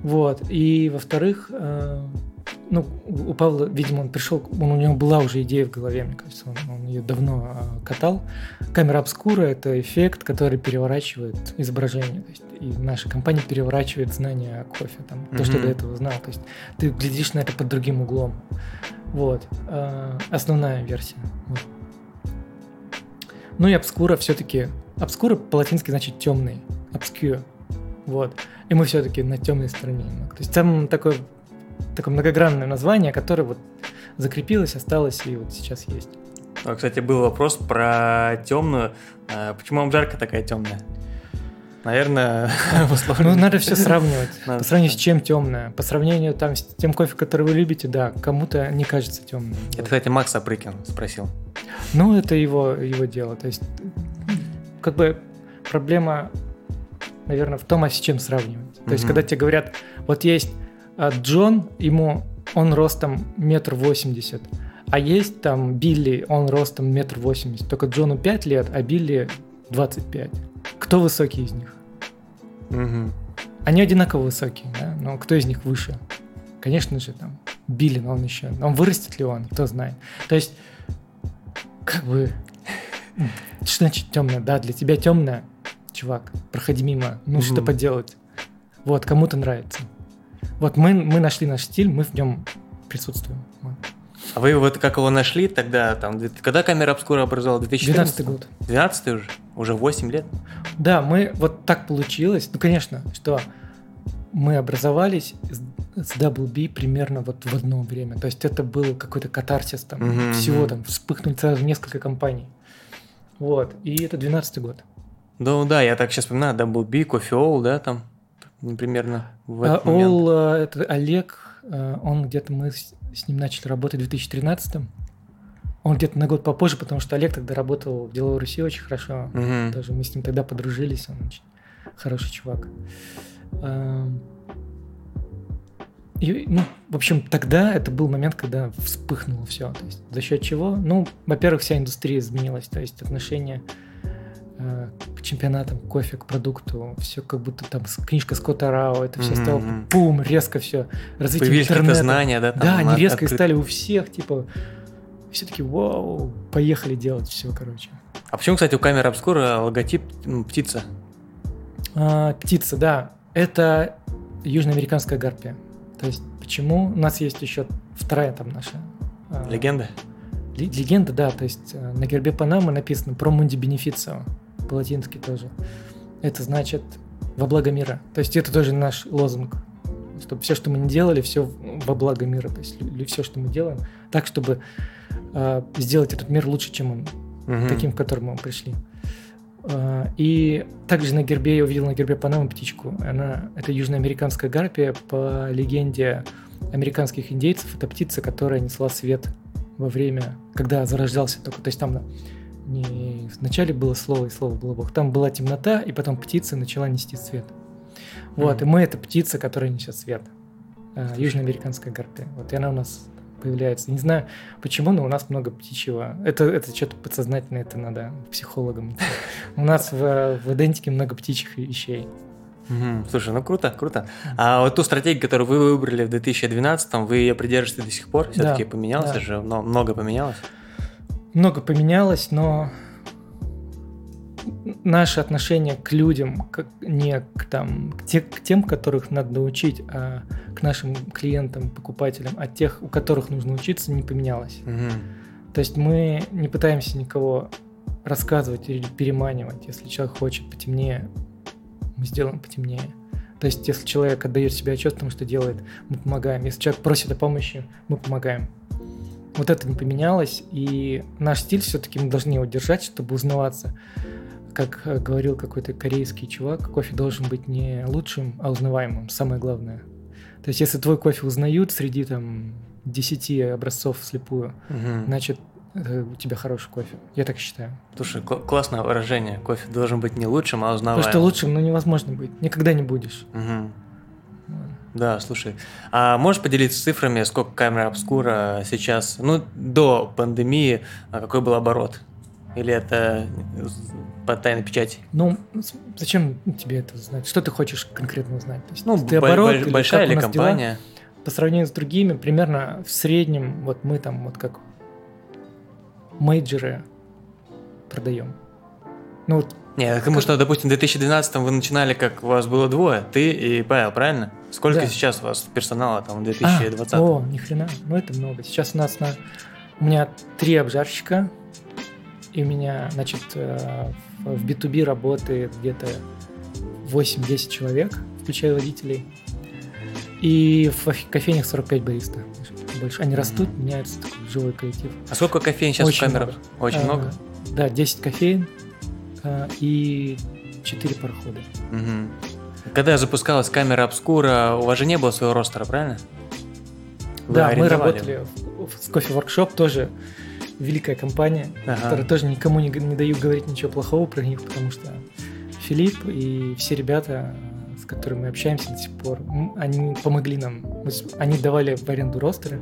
Вот. И, во-вторых, э, ну, у Павла, видимо, он пришел, он, у него была уже идея в голове, мне кажется, он, он ее давно э, катал. Камера обскура – это эффект, который переворачивает изображение. То есть, и наша компания переворачивает знания о кофе, там, то, что до этого знал. То есть ты глядишь на это под другим углом. Вот. Э, основная версия. Вот. Ну и обскура все-таки... Обскура по-латински значит темный. Obscure. Вот. И мы все-таки на темной стороне. То есть там такое, такое многогранное название, которое вот закрепилось, осталось и вот сейчас есть. А, Кстати, был вопрос про темную. А, Почему обжарка такая темная? Наверное, Ну, надо все сравнивать. Надо По сравнению с чем темное. По сравнению там с тем кофе, который вы любите, да, кому-то не кажется темным. Это, кстати, Макс Апрыкин спросил. Ну, это его, его дело. То есть, как бы проблема, наверное, в том, а с чем сравнивать. То есть, когда тебе говорят, вот есть а, Джон, ему он ростом метр восемьдесят, а есть там Билли, он ростом метр восемьдесят. Только Джону 5 лет, а Билли 25. Кто высокий из них? Мгм. Они одинаково высокие, да? но кто из них выше? Конечно же, там, Билли, но он еще... Он вырастет ли он, кто знает. То есть, как бы... Что значит темное? Да, для тебя темное, чувак, проходи мимо, ну что Мгм. поделать. Вот, кому-то нравится. Вот мы, мы нашли наш стиль, мы в нем присутствуем. А вы вот как его нашли тогда, там, когда камера обскура образовалась? 2014 12 год. 12 уже? Уже 8 лет? Да, мы вот так получилось. Ну, конечно, что мы образовались с Double B примерно вот в одно время. То есть это был какой-то катарсис там Мгм, всего там вспыхнули сразу несколько компаний. Вот. И это 12 год. Ну да, я так сейчас вспоминаю, Double B, Coffee All, да, там, примерно в А этот момент. Ол, а, это Олег, а, он где-то мы с, ним начали работать в 2013 Он где-то на год попозже, потому что Олег тогда работал в Деловой Руси очень хорошо. Мгм. Тоже мы с ним тогда подружились, он очень хороший чувак. И, ну, в общем, тогда это был момент, когда вспыхнуло все. То есть за счет чего? Ну, во-первых, вся индустрия изменилась, то есть отношение э, к чемпионатам, кофе, к продукту, все как будто там книжка Скотта Рао, это все Мгм, стало бум, резко все. Развитие Появились интернета. знания, да? там, Да, они резко открыт- стали у всех, типа, все таки вау, поехали делать все, короче. А почему, кстати, у камеры обскура логотип птица? А, птица, да, это южноамериканская гарпия. То есть почему у нас есть еще вторая там наша а, Легенда? ле- легенда, да, то есть э, на гербе Панамы написано про мунди бенефицио, по-латински тоже. Это значит во благо мира. То есть это тоже наш лозунг, чтобы все, что мы не делали, все во благо мира. То есть все, что мы делаем, так, чтобы э, сделать этот мир лучше, чем он, Мгм. таким, к которому мы пришли. Э, И также на гербе я увидел на гербе Панамы птичку. Она это южноамериканская гарпия по легенде американских индейцев. Это птица, которая несла свет во время, когда зарождался только. То есть там не вначале было слово и слово было Бог. Там была темнота, и потом птица начала нести свет. Вот, и Мгм. мы это птица, которая несет свет. Э, Южноамериканская гарпия. Вот и она у нас появляется. Не знаю почему, но у нас много птичьего. Это, это что-то подсознательное, это надо психологам. У нас в, в идентике много птичьих вещей. Слушай, ну круто, круто. А вот ту стратегию, которую вы выбрали в 2012, вы ее придерживаете до сих пор? Все-таки Да, поменялось да. же, но много поменялось? Много поменялось, но наше отношение к людям, как не к, там, к, те- к тем, которых надо научить, а к нашим клиентам, покупателям, а тех, у которых нужно учиться, не поменялось. Мгм. То есть мы не пытаемся никого рассказывать или переманивать. Если человек хочет потемнее, мы сделаем потемнее. То есть если человек отдает себе отчет в том, что делает, мы помогаем. Если человек просит о помощи, мы помогаем. Вот это не поменялось, и наш стиль все-таки мы должны его держать, чтобы узнаваться. Как э, говорил какой-то корейский чувак, кофе должен быть не лучшим, а узнаваемым, самое главное. То есть если твой кофе узнают среди там 10 образцов вслепую, Мгм. значит, э, у тебя хороший кофе. Я так считаю. Слушай, кл- классное выражение. Кофе должен быть не лучшим, а узнаваемым. Потому что лучшим, ну, невозможно быть. Никогда не будешь. Мгм. Да, слушай. А можешь поделиться цифрами, сколько камера обскура сейчас, ну, до пандемии, а какой был оборот? Или это по тайной печати? Ну, зачем тебе это знать? Что ты хочешь конкретно узнать? То есть, Ну, ты бо- оборот бо- или большая или нас дела? компания? По сравнению с другими, примерно в среднем, вот мы там вот как мейджеры продаем. Ну, Не, потому что, допустим, в 2012 вы начинали, как у вас было двое, ты и Павел, правильно? Сколько Да. сейчас у вас персонала там в А, 2020? о, ни хрена, ну это много. Сейчас у нас на... У меня три обжарщика, и у меня, значит, э, в в B2B работает где-то 8-10 человек, включая водителей. И в кофе- кофейнях 45 бариста. Больше. Они растут, меняются, такой живой коллектив. А сколько кофеин сейчас Очень в камерах? много. Очень А, много? Да, 10 кофеин а, и 4 парохода. Мгм. Когда запускалась камера обскура, у вас же не было своего ростера, правильно? Вы да, мы работали в, в кофе воркшоп тоже великая компания, Ага. которая тоже никому не, не даю говорить ничего плохого про них, потому что Филипп и все ребята, э, с которыми мы общаемся до сих пор, они помогли нам. Они давали в аренду ростеры.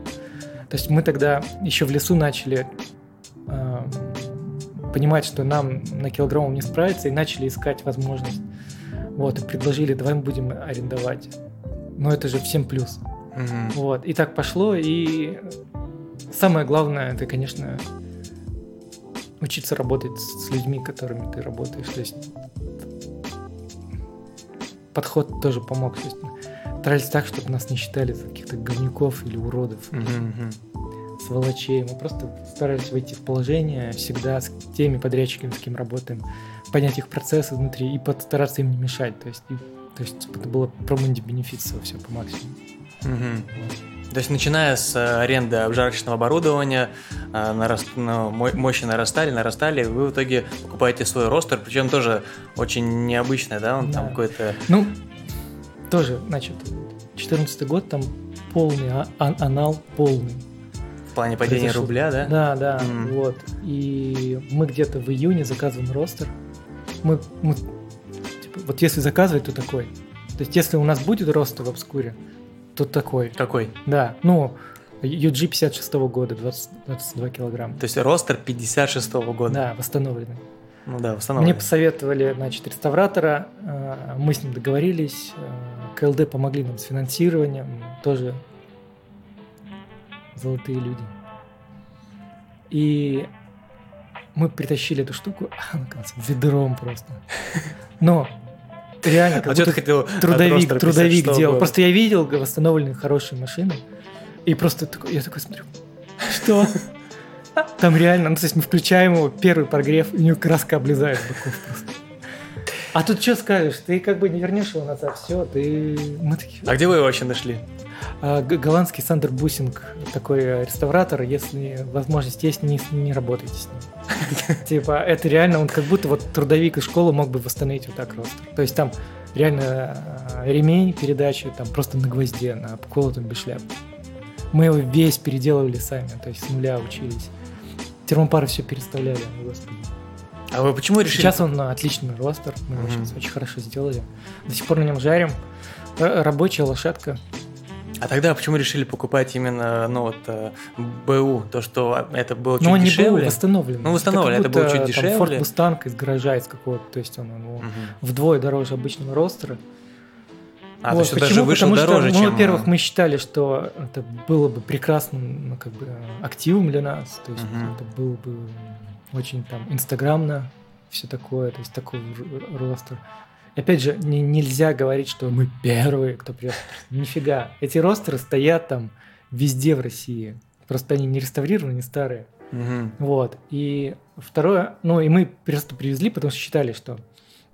То есть мы тогда еще в лесу начали понимать, что нам на килограмм не справиться, и начали искать возможность. Вот, и предложили, давай мы будем арендовать. Но это же всем плюс. Мгм. Вот, и так пошло, и самое главное, это, конечно, учиться работать с людьми, которыми ты работаешь. То есть подход тоже помог. То есть старались так, чтобы нас не считали за каких-то говнюков или уродов, Мгм, мгм. Сволочей. Мы просто старались войти в положение всегда с теми подрядчиками, с кем работаем, понять их процессы внутри и постараться им не мешать. То есть, и- то есть это было про бенефицио все по максимуму. Мгм. То есть, начиная с э, аренды обжарочного оборудования, э, нараст- ну, мо- мощи нарастали, нарастали, вы в итоге покупаете свой ростер, причем тоже очень необычный, да, он там Да. какой-то... Ну, тоже, значит, 14 год, там полный а- анал, полный. В плане падения произошел. рубля, да? Да, да, Мгм. вот. И мы где-то в июне заказываем ростер. Мы, мы, типа, вот если заказывать, то такой. То есть если у нас будет ростер в обскуре, то такой. Какой? Да, ну, UG 56 года, 20, 22 килограмма. То есть ростер 56 года. Да, восстановленный. Ну да, Мне восстановлен. посоветовали, значит, реставратора, э, мы с ним договорились, э, КЛД помогли нам с финансированием, тоже золотые люди. И мы притащили эту штуку, а она, ведром просто. Но реально, как А ты будто хотел от трудовик, трудовик 56-го делал. года? Просто я видел восстановленные хорошие машины, и просто такой, я такой смотрю, что? Там реально, ну, то есть мы включаем его, первый прогрев, и у него краска облезает боков просто. А тут что скажешь? Ты как бы не вернешь его назад, все, ты... Мы такие... А где вы его вообще нашли? А голландский Сандер Бусинг, такой реставратор, если возможность есть, не, не работайте с ним. Типа, это реально, он как будто вот трудовик из школы мог бы восстановить вот так roaster. То есть там реально э, ремень передачи, там просто на гвозде, на обколотом без шляпы. Мы его весь переделывали сами, то есть с нуля учились. Термопары все переставляли, господи. А вы почему решили? Сейчас он на отличный roaster, мы его сейчас очень хорошо сделали. До сих пор на нем жарим. Р- Рабочая лошадка. А тогда почему решили покупать именно, ну вот, э, БУ, то, что это было чуть Но он не был дешевле? восстановлен. Ну, восстановлен, это было чуть дешевле. Ford Mustang из гаража из какого-то, то есть он его Мгм. вдвое дороже обычного ростера. А, то Вот, есть он даже почему? вышел Потому дороже, что, ну, чем... во-первых, мы считали, что это было бы прекрасным, ну, как бы, активом для нас. То есть Мгм. это было бы очень там инстаграмно, все такое, то есть такой ростер. Опять же, не- нельзя говорить, что мы первые, кто привез. Нифига. Эти ростеры стоят там везде в России. Просто они не реставрированы, не старые. Мгм. Вот. И второе, ну и мы просто привезли, потому что считали, что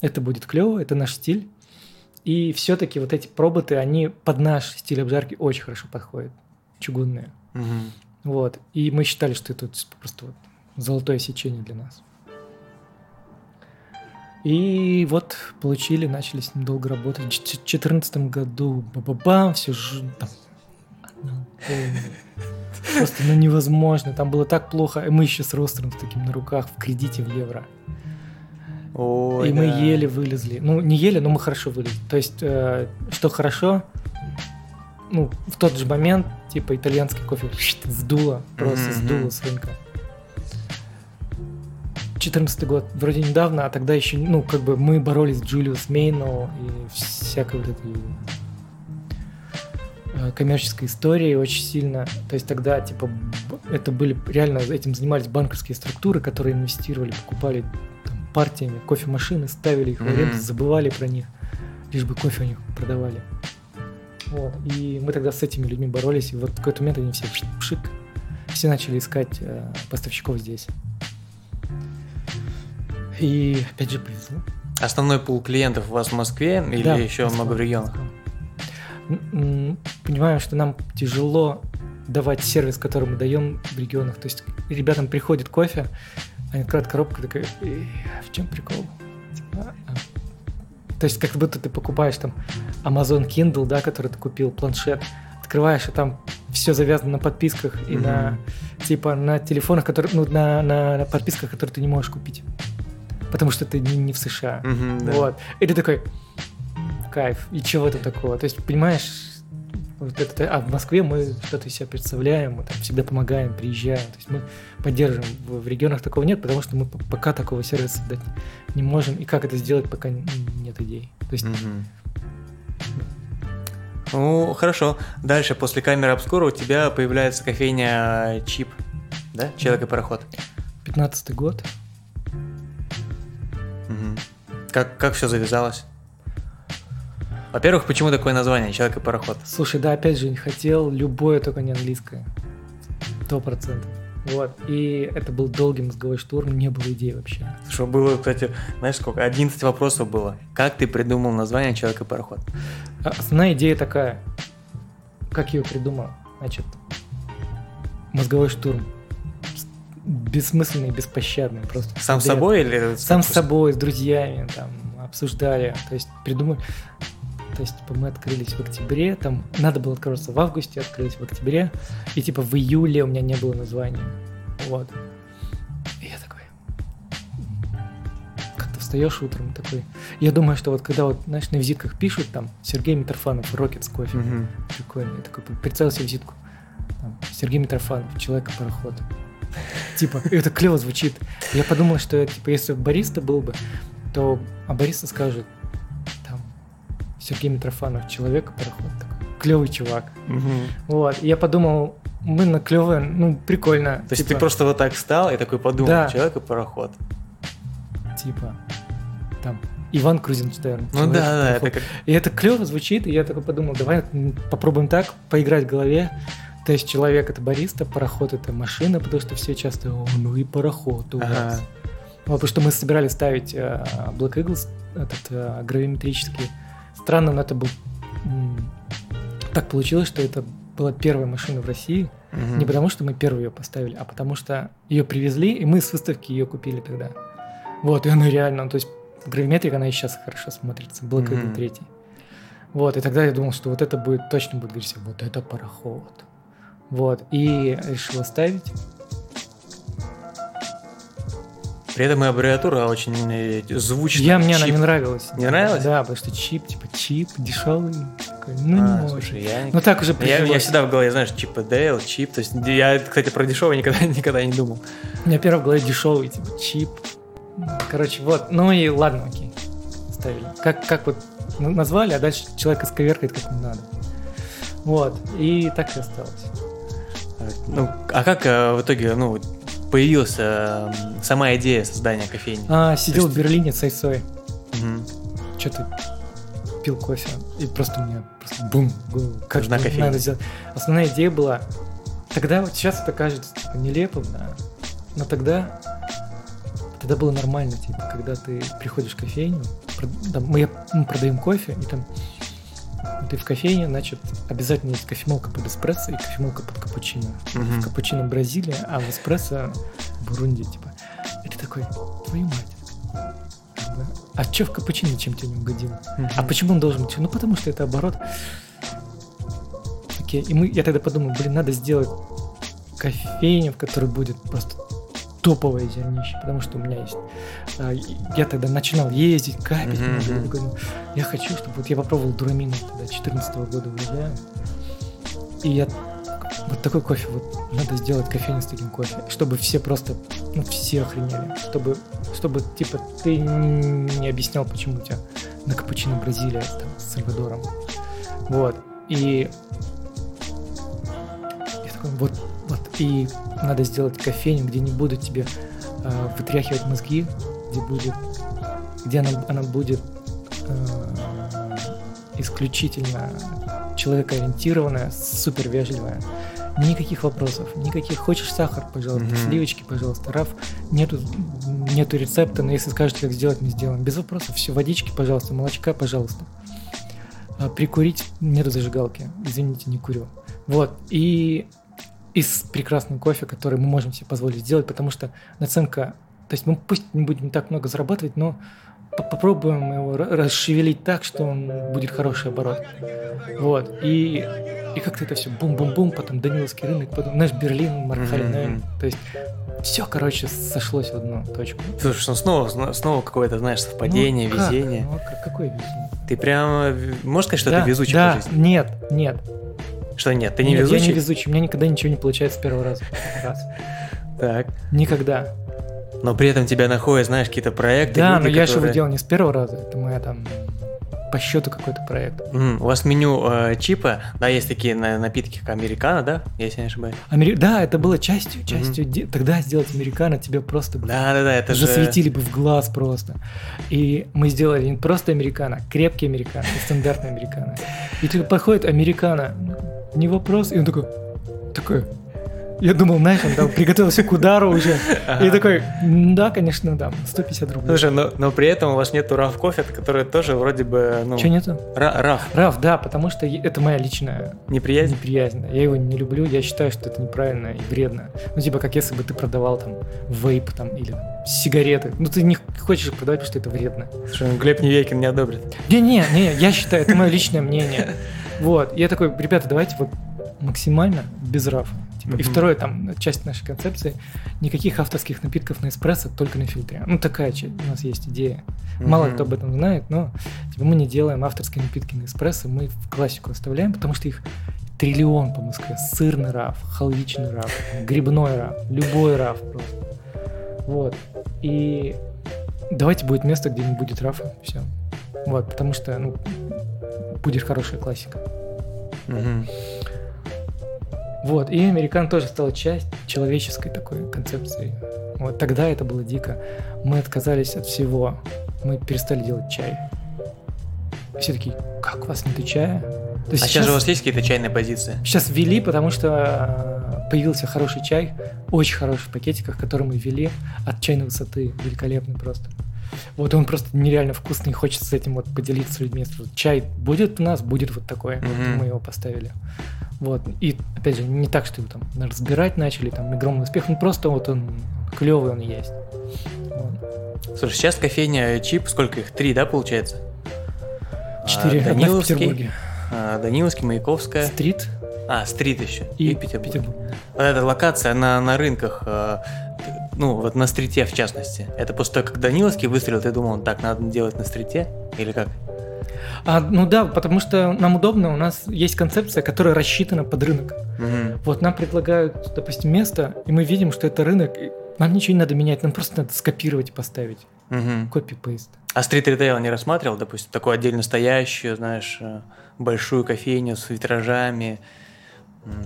это будет клево, это наш стиль. И все-таки вот эти проботы, они под наш стиль обжарки очень хорошо подходят. Чугунные. Мгм. Вот. И мы считали, что это просто вот золотое сечение для нас. И вот получили, начали с ним долго работать. В 2014 году ба-ба-бам, все ж... там, полная. Просто ну невозможно. Там было так плохо. И мы еще с ростером с таким на руках в кредите в евро. Ой, и мы да. еле вылезли. Ну, не еле, но мы хорошо вылезли. То есть, э, что хорошо, ну, в тот же момент, типа, итальянский кофе сдуло, просто Мгм, сдуло с рынка. 14 год, вроде недавно, а тогда еще, ну, как бы мы боролись с Джулиус Мейно и всякой вот этой э, коммерческой историей очень сильно. То есть тогда, типа, это были реально этим занимались банковские структуры, которые инвестировали, покупали там, партиями кофемашины, ставили их в аренду, Мгм. забывали про них, лишь бы кофе у них продавали. Вот. И мы тогда с этими людьми боролись, и вот в какой-то момент они все пшик, все начали искать э, поставщиков здесь. И опять же повезло. Основной пул клиентов у вас в Москве или Да, еще Москва, много в регионах? Москва. Понимаем, что нам тяжело давать сервис, который мы даем в регионах. То есть ребятам приходит кофе, они открывают коробку, такая, «Э, в чем прикол? Типа, а. То есть как будто ты покупаешь там Amazon Kindle, да, который ты купил, планшет, открываешь, и там все завязано на подписках и Мгм. на типа на телефонах, которые, ну, на, на, на подписках, которые ты не можешь купить. Потому что ты не, не в США. Мгм, да. Вот. И ты такой, кайф, и чего это такого? То есть, понимаешь, вот это, а в Москве мы что-то из себя представляем, мы там всегда помогаем, приезжаем, то есть мы поддерживаем. В, в регионах такого нет, потому что мы пока такого сервиса дать не можем, и как это сделать, пока нет идей. То есть, Мгм. Ну, хорошо. Дальше, после камеры обскура у тебя появляется кофейня Чип, да? Человек и пароход. 15 год. Как, как все завязалось? Во-первых, почему такое название Человек и пароход? Слушай, да, опять же, не хотел любое, только не английское. Сто процентов. Вот. И это был долгий мозговой штурм, не было идей вообще. Что было, кстати, знаешь сколько? 11 вопросов было. Как ты придумал название Человек и пароход? А Основная идея такая. Как я ее придумал? Значит, мозговой штурм. С- Бессмысленный, беспощадный. Просто Сам с собой или Сам с собой, с друзьями, там, обсуждали. То есть придумали. То есть, типа, мы открылись в октябре, там надо было открыться в августе, открылись в октябре, и типа в июле у меня не было названия. Вот. И я такой. Как-то встаешь утром такой. Я думаю, что вот когда вот, знаешь, на визитках пишут там Сергей Митрофанов, Рокетс кофе. Мгм. Прикольно. Я такой представил себе визитку. Там, Сергей Митрофанов, человека-пароход. Типа, это клево звучит. Я подумал, что типа, если бы бариста был бы, то а бариста скажет, там, Сергей Митрофанов, человека-пароход. Такой, клевый чувак. Мгм. Вот. И я подумал, мы на клевое, ну, прикольно. То есть типа, ты просто вот так встал и такой подумал, Да. Человек и пароход. Типа, там, Иван Крузенштерн. Ну да, да, это как... И это клево звучит, и я такой подумал, давай попробуем так, поиграть в голове. То есть человек это бариста, пароход это машина, потому что все часто, «О, ну и пароход у Ага. Вот, потому что мы собирались ставить э, Black Eagles, этот э, гравиметрический. Странно, но это был... Так получилось, что это была первая машина в России. Мгм. Не потому, что мы первые ее поставили, а потому что ее привезли, и мы с выставки ее купили тогда. Вот, и она реально, ну, то есть гравиметрик, она и сейчас хорошо смотрится. Black Мгм. ID 3. Вот, и тогда я думал, что вот это будет, точно будет говорить, вот это пароход. Вот, и решил оставить. При этом и аббревиатура очень э, звучная. Я, мне она Чип. не нравилась. Не нравилась? Да, потому что чип, типа чип, дешевый. Такой, ну, А, не слушай, я, Ну, так уже я, я всегда в голове, знаешь, Чип и Дейл, Чип. То есть я, кстати, про дешевый никогда, никогда не думал. У меня первый в голове дешевый, типа чип. Короче, вот. Ну и ладно, окей. Ставили. Как, как вот назвали, а дальше человек исковеркает как надо. Вот. И так и осталось. Ну, а как э, в итоге, ну, появилась э, сама идея создания кофейни? А, сидел есть- в Берлине с Айсой. Мгм. Что-то пил кофе. И просто у меня просто бум. голову. Как Нужна кофейня. надо сделать. Основная идея была... Тогда, вот сейчас это кажется типа, нелепым, да. Но тогда... Тогда было нормально, типа, когда ты приходишь в кофейню, прод- там, мы, мы продаем кофе, и там ты в кофейне, значит, обязательно есть кофемолка под эспрессо и кофемолка под капучино. Мгм. В капучино Бразилия, а в эспрессо Бурунди, типа. И ты такой, твою мать. А что в капучино чем тебе не угодило? Мгм. А почему он должен быть? Ну, потому что это оборот. Окей, и мы, я тогда подумал, блин, надо сделать кофейню, в которой будет просто топовое зернище, потому что у меня есть... а, Я тогда начинал ездить, капить, Мгм, много, я говорю, я хочу, чтобы... Вот я попробовал дурамин тогда, 14 года уезжаю, и я... Вот такой кофе, вот надо сделать кофейню с таким кофе, чтобы все просто, ну, все охренели, чтобы, чтобы, типа, ты не объяснял, почему у тебя на капучино Бразилия там, с Сальвадором. Вот. И я такой, вот. И надо сделать кофейню, где не будут тебе э, вытряхивать мозги, где будет, где она, она будет э, исключительно человекоориентированная, супер вежливая. Никаких вопросов, никаких. Хочешь сахар, пожалуйста, Мгм. сливочки, пожалуйста, раф. Нету, нету рецепта, но если скажете, как сделать, мы сделаем. Без вопросов. Все, водички, пожалуйста, молочка, пожалуйста. А, прикурить нету зажигалки. Извините, не курю. Вот. И из прекрасного кофе, который мы можем себе позволить сделать, потому что наценка... То есть мы пусть не будем так много зарабатывать, но по- попробуем его ра- расшевелить так, что он будет хороший оборот. Вот. И, и как-то это все бум-бум-бум, потом Даниловский рынок, потом наш Берлин, Маркхальнен. Мгм. То есть все, короче, сошлось в одну точку. Слушай, ну снова, снова какое-то, знаешь, совпадение, Ну, как? везение. Ну, как- какое везение? Ты прям, э, можешь сказать, что да, ты везучий да, по жизни? нет, нет. Что нет, ты не нет, везучий? Я не везучий, у меня никогда ничего не получается с первого раза. Раз. Так. Никогда. Но при этом тебя находят, знаешь, какие-то проекты. Да, люди, но я же его которые- делал не с первого раза, это моя там по счету какой-то проект. М, У вас меню э, чипа, да, есть такие на- напитки, как американо, да, если я не ошибаюсь. Амери- Да, это было частью, частью. де- Тогда сделать американо тебе просто бы Да, да, да, это же... засветили бы в глаз просто. И мы сделали не просто американо, а крепкий американо, и стандартный американо. И ты подходит американо, не вопрос, и он такой, такой, я думал, знаешь, он там приготовился к удару уже. И такой, «М, да, конечно, да, 150 рублей. Слушай, но, но при этом у вас нету раф кофе, который тоже вроде бы, ну... Че нету? ра- раф, Раф, да, потому что это моя личная неприязнь? неприязнь. Я его не люблю, я считаю, что это неправильно и вредно. Ну, типа, как если бы ты продавал там вейп там или сигареты. Ну, ты не хочешь продавать, потому что это вредно. Слушай, ну, Глеб Невекин не одобрит. Не-не, не, я считаю, это мое личное мнение. Вот, я такой, ребята, давайте вот максимально без рафа. Типа, И Мгм. второе, там, часть нашей концепции, никаких авторских напитков на эспрессо, только на фильтре. Ну, такая у нас есть идея. Мало Мгм. кто об этом знает, но типа, мы не делаем авторские напитки на эспрессо, мы в классику оставляем, потому что их триллион по Москве. Сырный раф, халвичный раф, грибной раф, любой раф просто. Вот. И давайте будет место, где не будет рафа. Все. Вот, потому что, ну, будет хорошая классика. Мгм. Вот, и американ тоже стал часть человеческой такой концепции. Вот тогда это было дико. Мы отказались от всего. Мы перестали делать чай. Все такие, как у вас нет чая? То А сейчас же у вас есть какие-то чайные позиции? Сейчас ввели, потому что э, появился хороший чай, очень хороший в пакетиках, который мы ввели от чайной высоты, великолепный просто. Вот он просто нереально вкусный, хочется с этим вот поделиться с людьми. Чай будет у нас, будет вот такой. Мгм. Вот мы его поставили. Вот. И, опять же, не так, что его там разбирать начали, там, огромный успех. Ну, просто вот он клевый он есть. Вот. Слушай, сейчас кофейня Чип, сколько их? Три, да, получается? Четыре. А, Одна в Даниловский, Петербурге. а, Даниловский, Маяковская. Стрит А, Стрит еще. и, И, Петербург. Петербург. Вот эта локация на, на рынках, э, ну, вот на стрите в частности. Это после того, как Даниловский выстрелил, ты думал, так, надо делать на стрите? Или как? А, ну да, потому что нам удобно, у нас есть концепция, которая рассчитана под рынок. Мгм. Вот нам предлагают, допустим, место, и мы видим, что это рынок, нам ничего не надо менять, нам просто надо скопировать и поставить. Мгм. Копи-пейст. А стрит-ритейл не рассматривал, допустим, такую отдельно стоящую, знаешь, э, большую кофейню с витражами,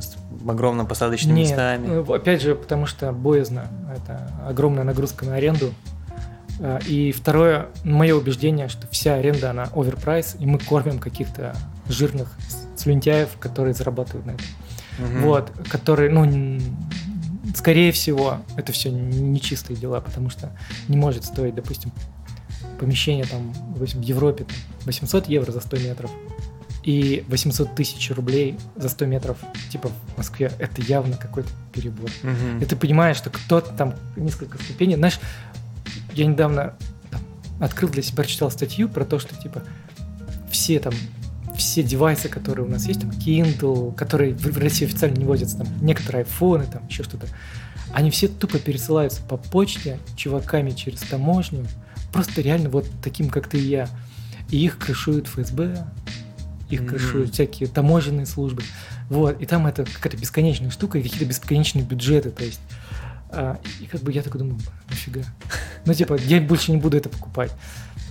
с огромными посадочными Нет, местами? ну, опять же, потому что боязно. Это огромная нагрузка на аренду. А, И второе, мое убеждение, что вся аренда, она оверпрайс, и мы кормим каких-то жирных слюнтяев, которые зарабатывают на этом. Мгм. Вот, которые, ну, скорее всего, это все нечистые дела, потому что не может стоить, допустим, помещение там, в Европе там, 800 евро за 100 метров и 800 тысяч рублей за 100 метров, типа в Москве, это явно какой-то перебор. Мгм. И ты понимаешь, что кто-то там несколько ступеней, знаешь, я недавно там, открыл для себя, прочитал статью про то, что типа все там все девайсы, которые у нас есть, там Kindle, которые в в России официально не возятся, там некоторые айфоны, там еще что-то, они все тупо пересылаются по почте чуваками через таможню, просто реально вот таким, как ты и я. И их крышуют ФСБ, их крышуют всякие таможенные службы. Вот, и там это какая-то бесконечная штука и какие-то бесконечные бюджеты, то есть. а, и как бы я такой думаю, нафига? Ну, типа, я больше не буду это покупать.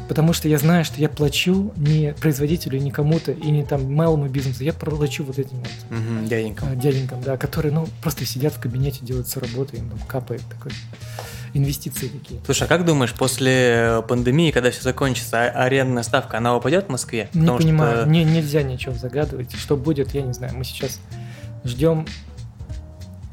Потому что я знаю, что я плачу не производителю, не кому-то, и не там малому бизнесу, я плачу вот этим вот Мгм, дяденькам. а, дяденькам, да, которые, ну, просто сидят в кабинете, делают всю работу, им там капает такой инвестиции такие. Слушай, а как думаешь, после э, пандемии, когда все закончится, а- арендная ставка, она упадет в Москве? Не Потому что- понимаю, не, нельзя ничего загадывать. Что будет, я не знаю. Мы сейчас ждем,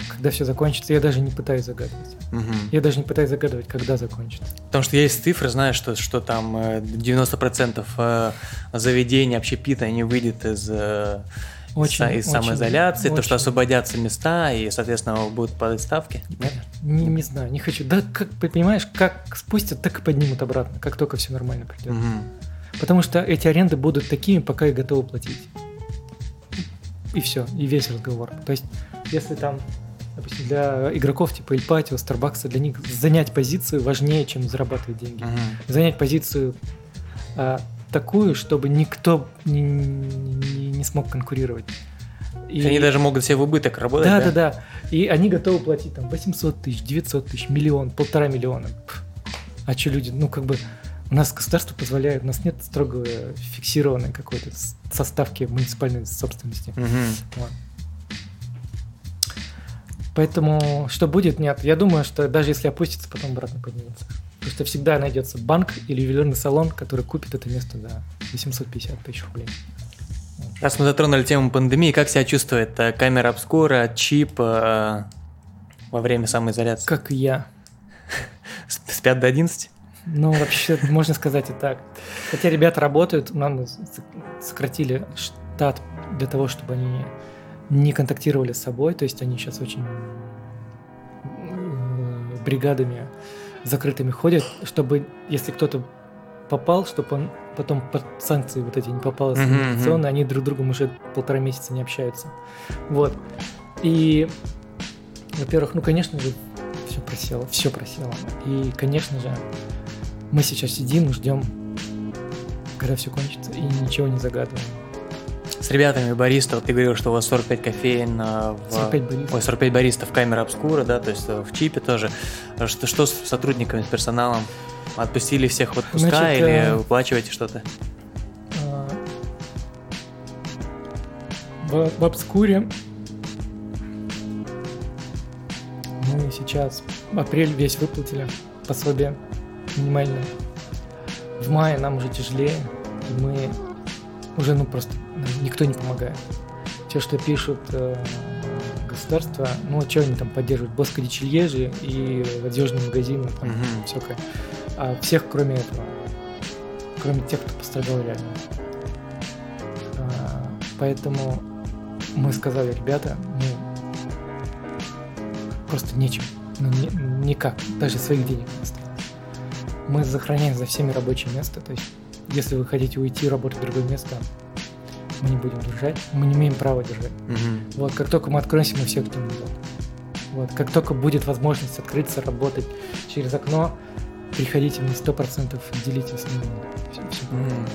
когда все закончится. Я даже не пытаюсь загадывать. Мгм. Я даже не пытаюсь загадывать, когда закончится. Потому что есть цифры, знаешь, что, что там э, 90% э, заведений общепита не выйдет из, э, Очень, из очень, самоизоляции, то, что очень. освободятся места, и, соответственно, будут падать ставки. Нет? Не, не знаю, не хочу. Да, как понимаешь, как спустят, так и поднимут обратно, как только все нормально придет. Мгм. Потому что эти аренды будут такими, пока их готовы платить. И все, и весь разговор. То есть, если там, допустим, для игроков типа Ильпатио, Старбакса, для них занять позицию важнее, чем зарабатывать деньги. Мгм. Занять позицию а, такую, чтобы никто не, не- не смог конкурировать. И- Они даже могут себе в убыток работать. да, да, да. И они готовы платить там 800 тысяч, 900 тысяч, миллион, полтора миллиона. А что люди, ну как бы у нас государство позволяет, у нас нет строго фиксированной какой-то составки муниципальной собственности. Мгм. Вот. Поэтому что будет, нет. Я думаю, что даже если опустится, потом обратно поднимется. Потому что всегда найдется банк или ювелирный салон, который купит это место за 850 тысяч рублей. Раз мы затронули тему пандемии, как себя чувствует э, камера обскура, чип э, во время самоизоляции? Как и я. Спят до 11? Ну, вообще, можно сказать и так. Хотя ребята работают, нам сократили штат для того, чтобы они не контактировали с собой. То есть они сейчас очень э, бригадами закрытыми ходят, чтобы, если кто-то попал, чтобы он потом под санкции вот эти не попал Мгм, мгм. санкционно, они друг с другом уже полтора месяца не общаются. Вот. И, во-первых, ну, конечно же, все просело, все просело. И, конечно же, мы сейчас сидим и ждем, когда все кончится, и ничего не загадываем. С ребятами баристов, ты говорил, что у вас 45 кофеин э, в... 45 баристов. Ой, 45 баристов камера обскура, да, то есть э, в чипе тоже. Что, что с сотрудниками, с персоналом? Отпустили всех в отпуска Значит, или э, выплачиваете что-то? А, В, в обскуре мы сейчас апрель весь выплатили пособие минимальное. В мае нам уже тяжелее, мы уже ну просто никто не помогает. Те, что пишут э, государство, ну что они там поддерживают, Боско Дичелье же и одежные магазины, там Мгм. всякое. а всех, кроме этого. Кроме тех, кто пострадал реально. А, поэтому мы сказали, ребята, ну, просто нечем. Ну, ни, никак. Даже своих денег не осталось. Мы сохраняем за всеми рабочее место. То есть, если вы хотите уйти работать в другое место, мы не будем держать. Мы не имеем права держать. Мгм. Вот, как только мы откроемся, мы всех кинем назад. Вот, как только будет возможность открыться, работать через окно, приходите, мне сто процентов делитесь с ними. Всё- всё. Мгм.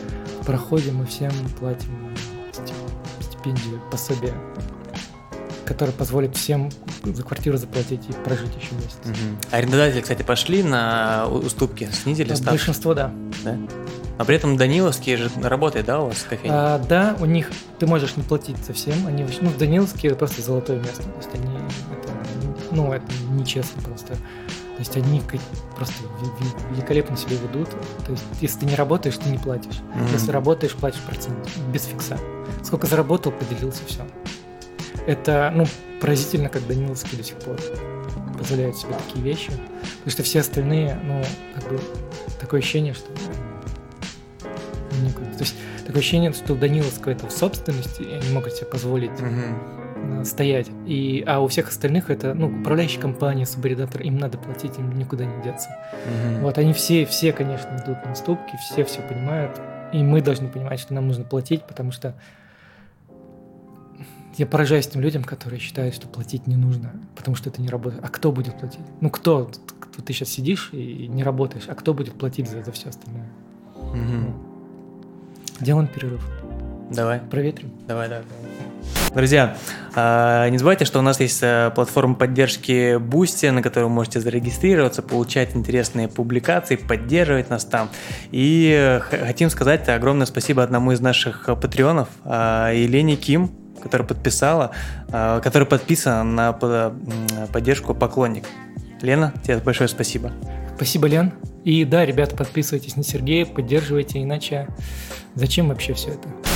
В проходе мы всем платим стип- стипендию, пособие, которое позволит всем за квартиру заплатить и прожить еще месяц. Мгм. Арендодатели, кстати, пошли на уступки, снизили ставки, Большинство, да. да? А при этом Даниловский же работает, да, у вас кофейня? А, да, у них ты можешь не платить совсем. Они, ну, в Даниловске это просто золотое место. То есть они, это, ну, это нечестно просто. То есть они просто великолепно себя ведут. То есть если ты не работаешь, ты не платишь. Мгм. Если работаешь, платишь процент без фикса. Сколько заработал, поделился, все. Это, ну, поразительно, как Даниловский до сих пор позволяет себе такие вещи. Потому что все остальные, ну, как бы, такое ощущение, что ну, никуда. То есть такое ощущение, что у Даниловского это в собственности, и они могут себе позволить э, стоять. И, а у всех остальных это, ну, управляющая компания, субарендатор, им надо платить, им никуда не деться. Мгм. Вот они все, все, конечно, идут на уступки, все все понимают, и мы должны понимать, что нам нужно платить, потому что я поражаюсь тем людям, которые считают, что платить не нужно, потому что это не работает. А кто будет платить? Ну кто? Ты сейчас сидишь и не работаешь, а кто будет платить за, за все остальное? Мгм. Делаем перерыв, Давай. проветрим. Давай, давай. Друзья, а, не забывайте, что у нас есть а, платформа поддержки Boosty, на которой вы можете зарегистрироваться, получать интересные публикации, поддерживать нас там. И э, хотим сказать огромное спасибо одному из наших э, патреонов, а, Елене Ким, которая подписала, а, которая подписана на поддержку поклонник. Лена, тебе большое спасибо. Спасибо, Лен. И да, ребята, подписывайтесь на Сергея, поддерживайте, иначе зачем вообще все это?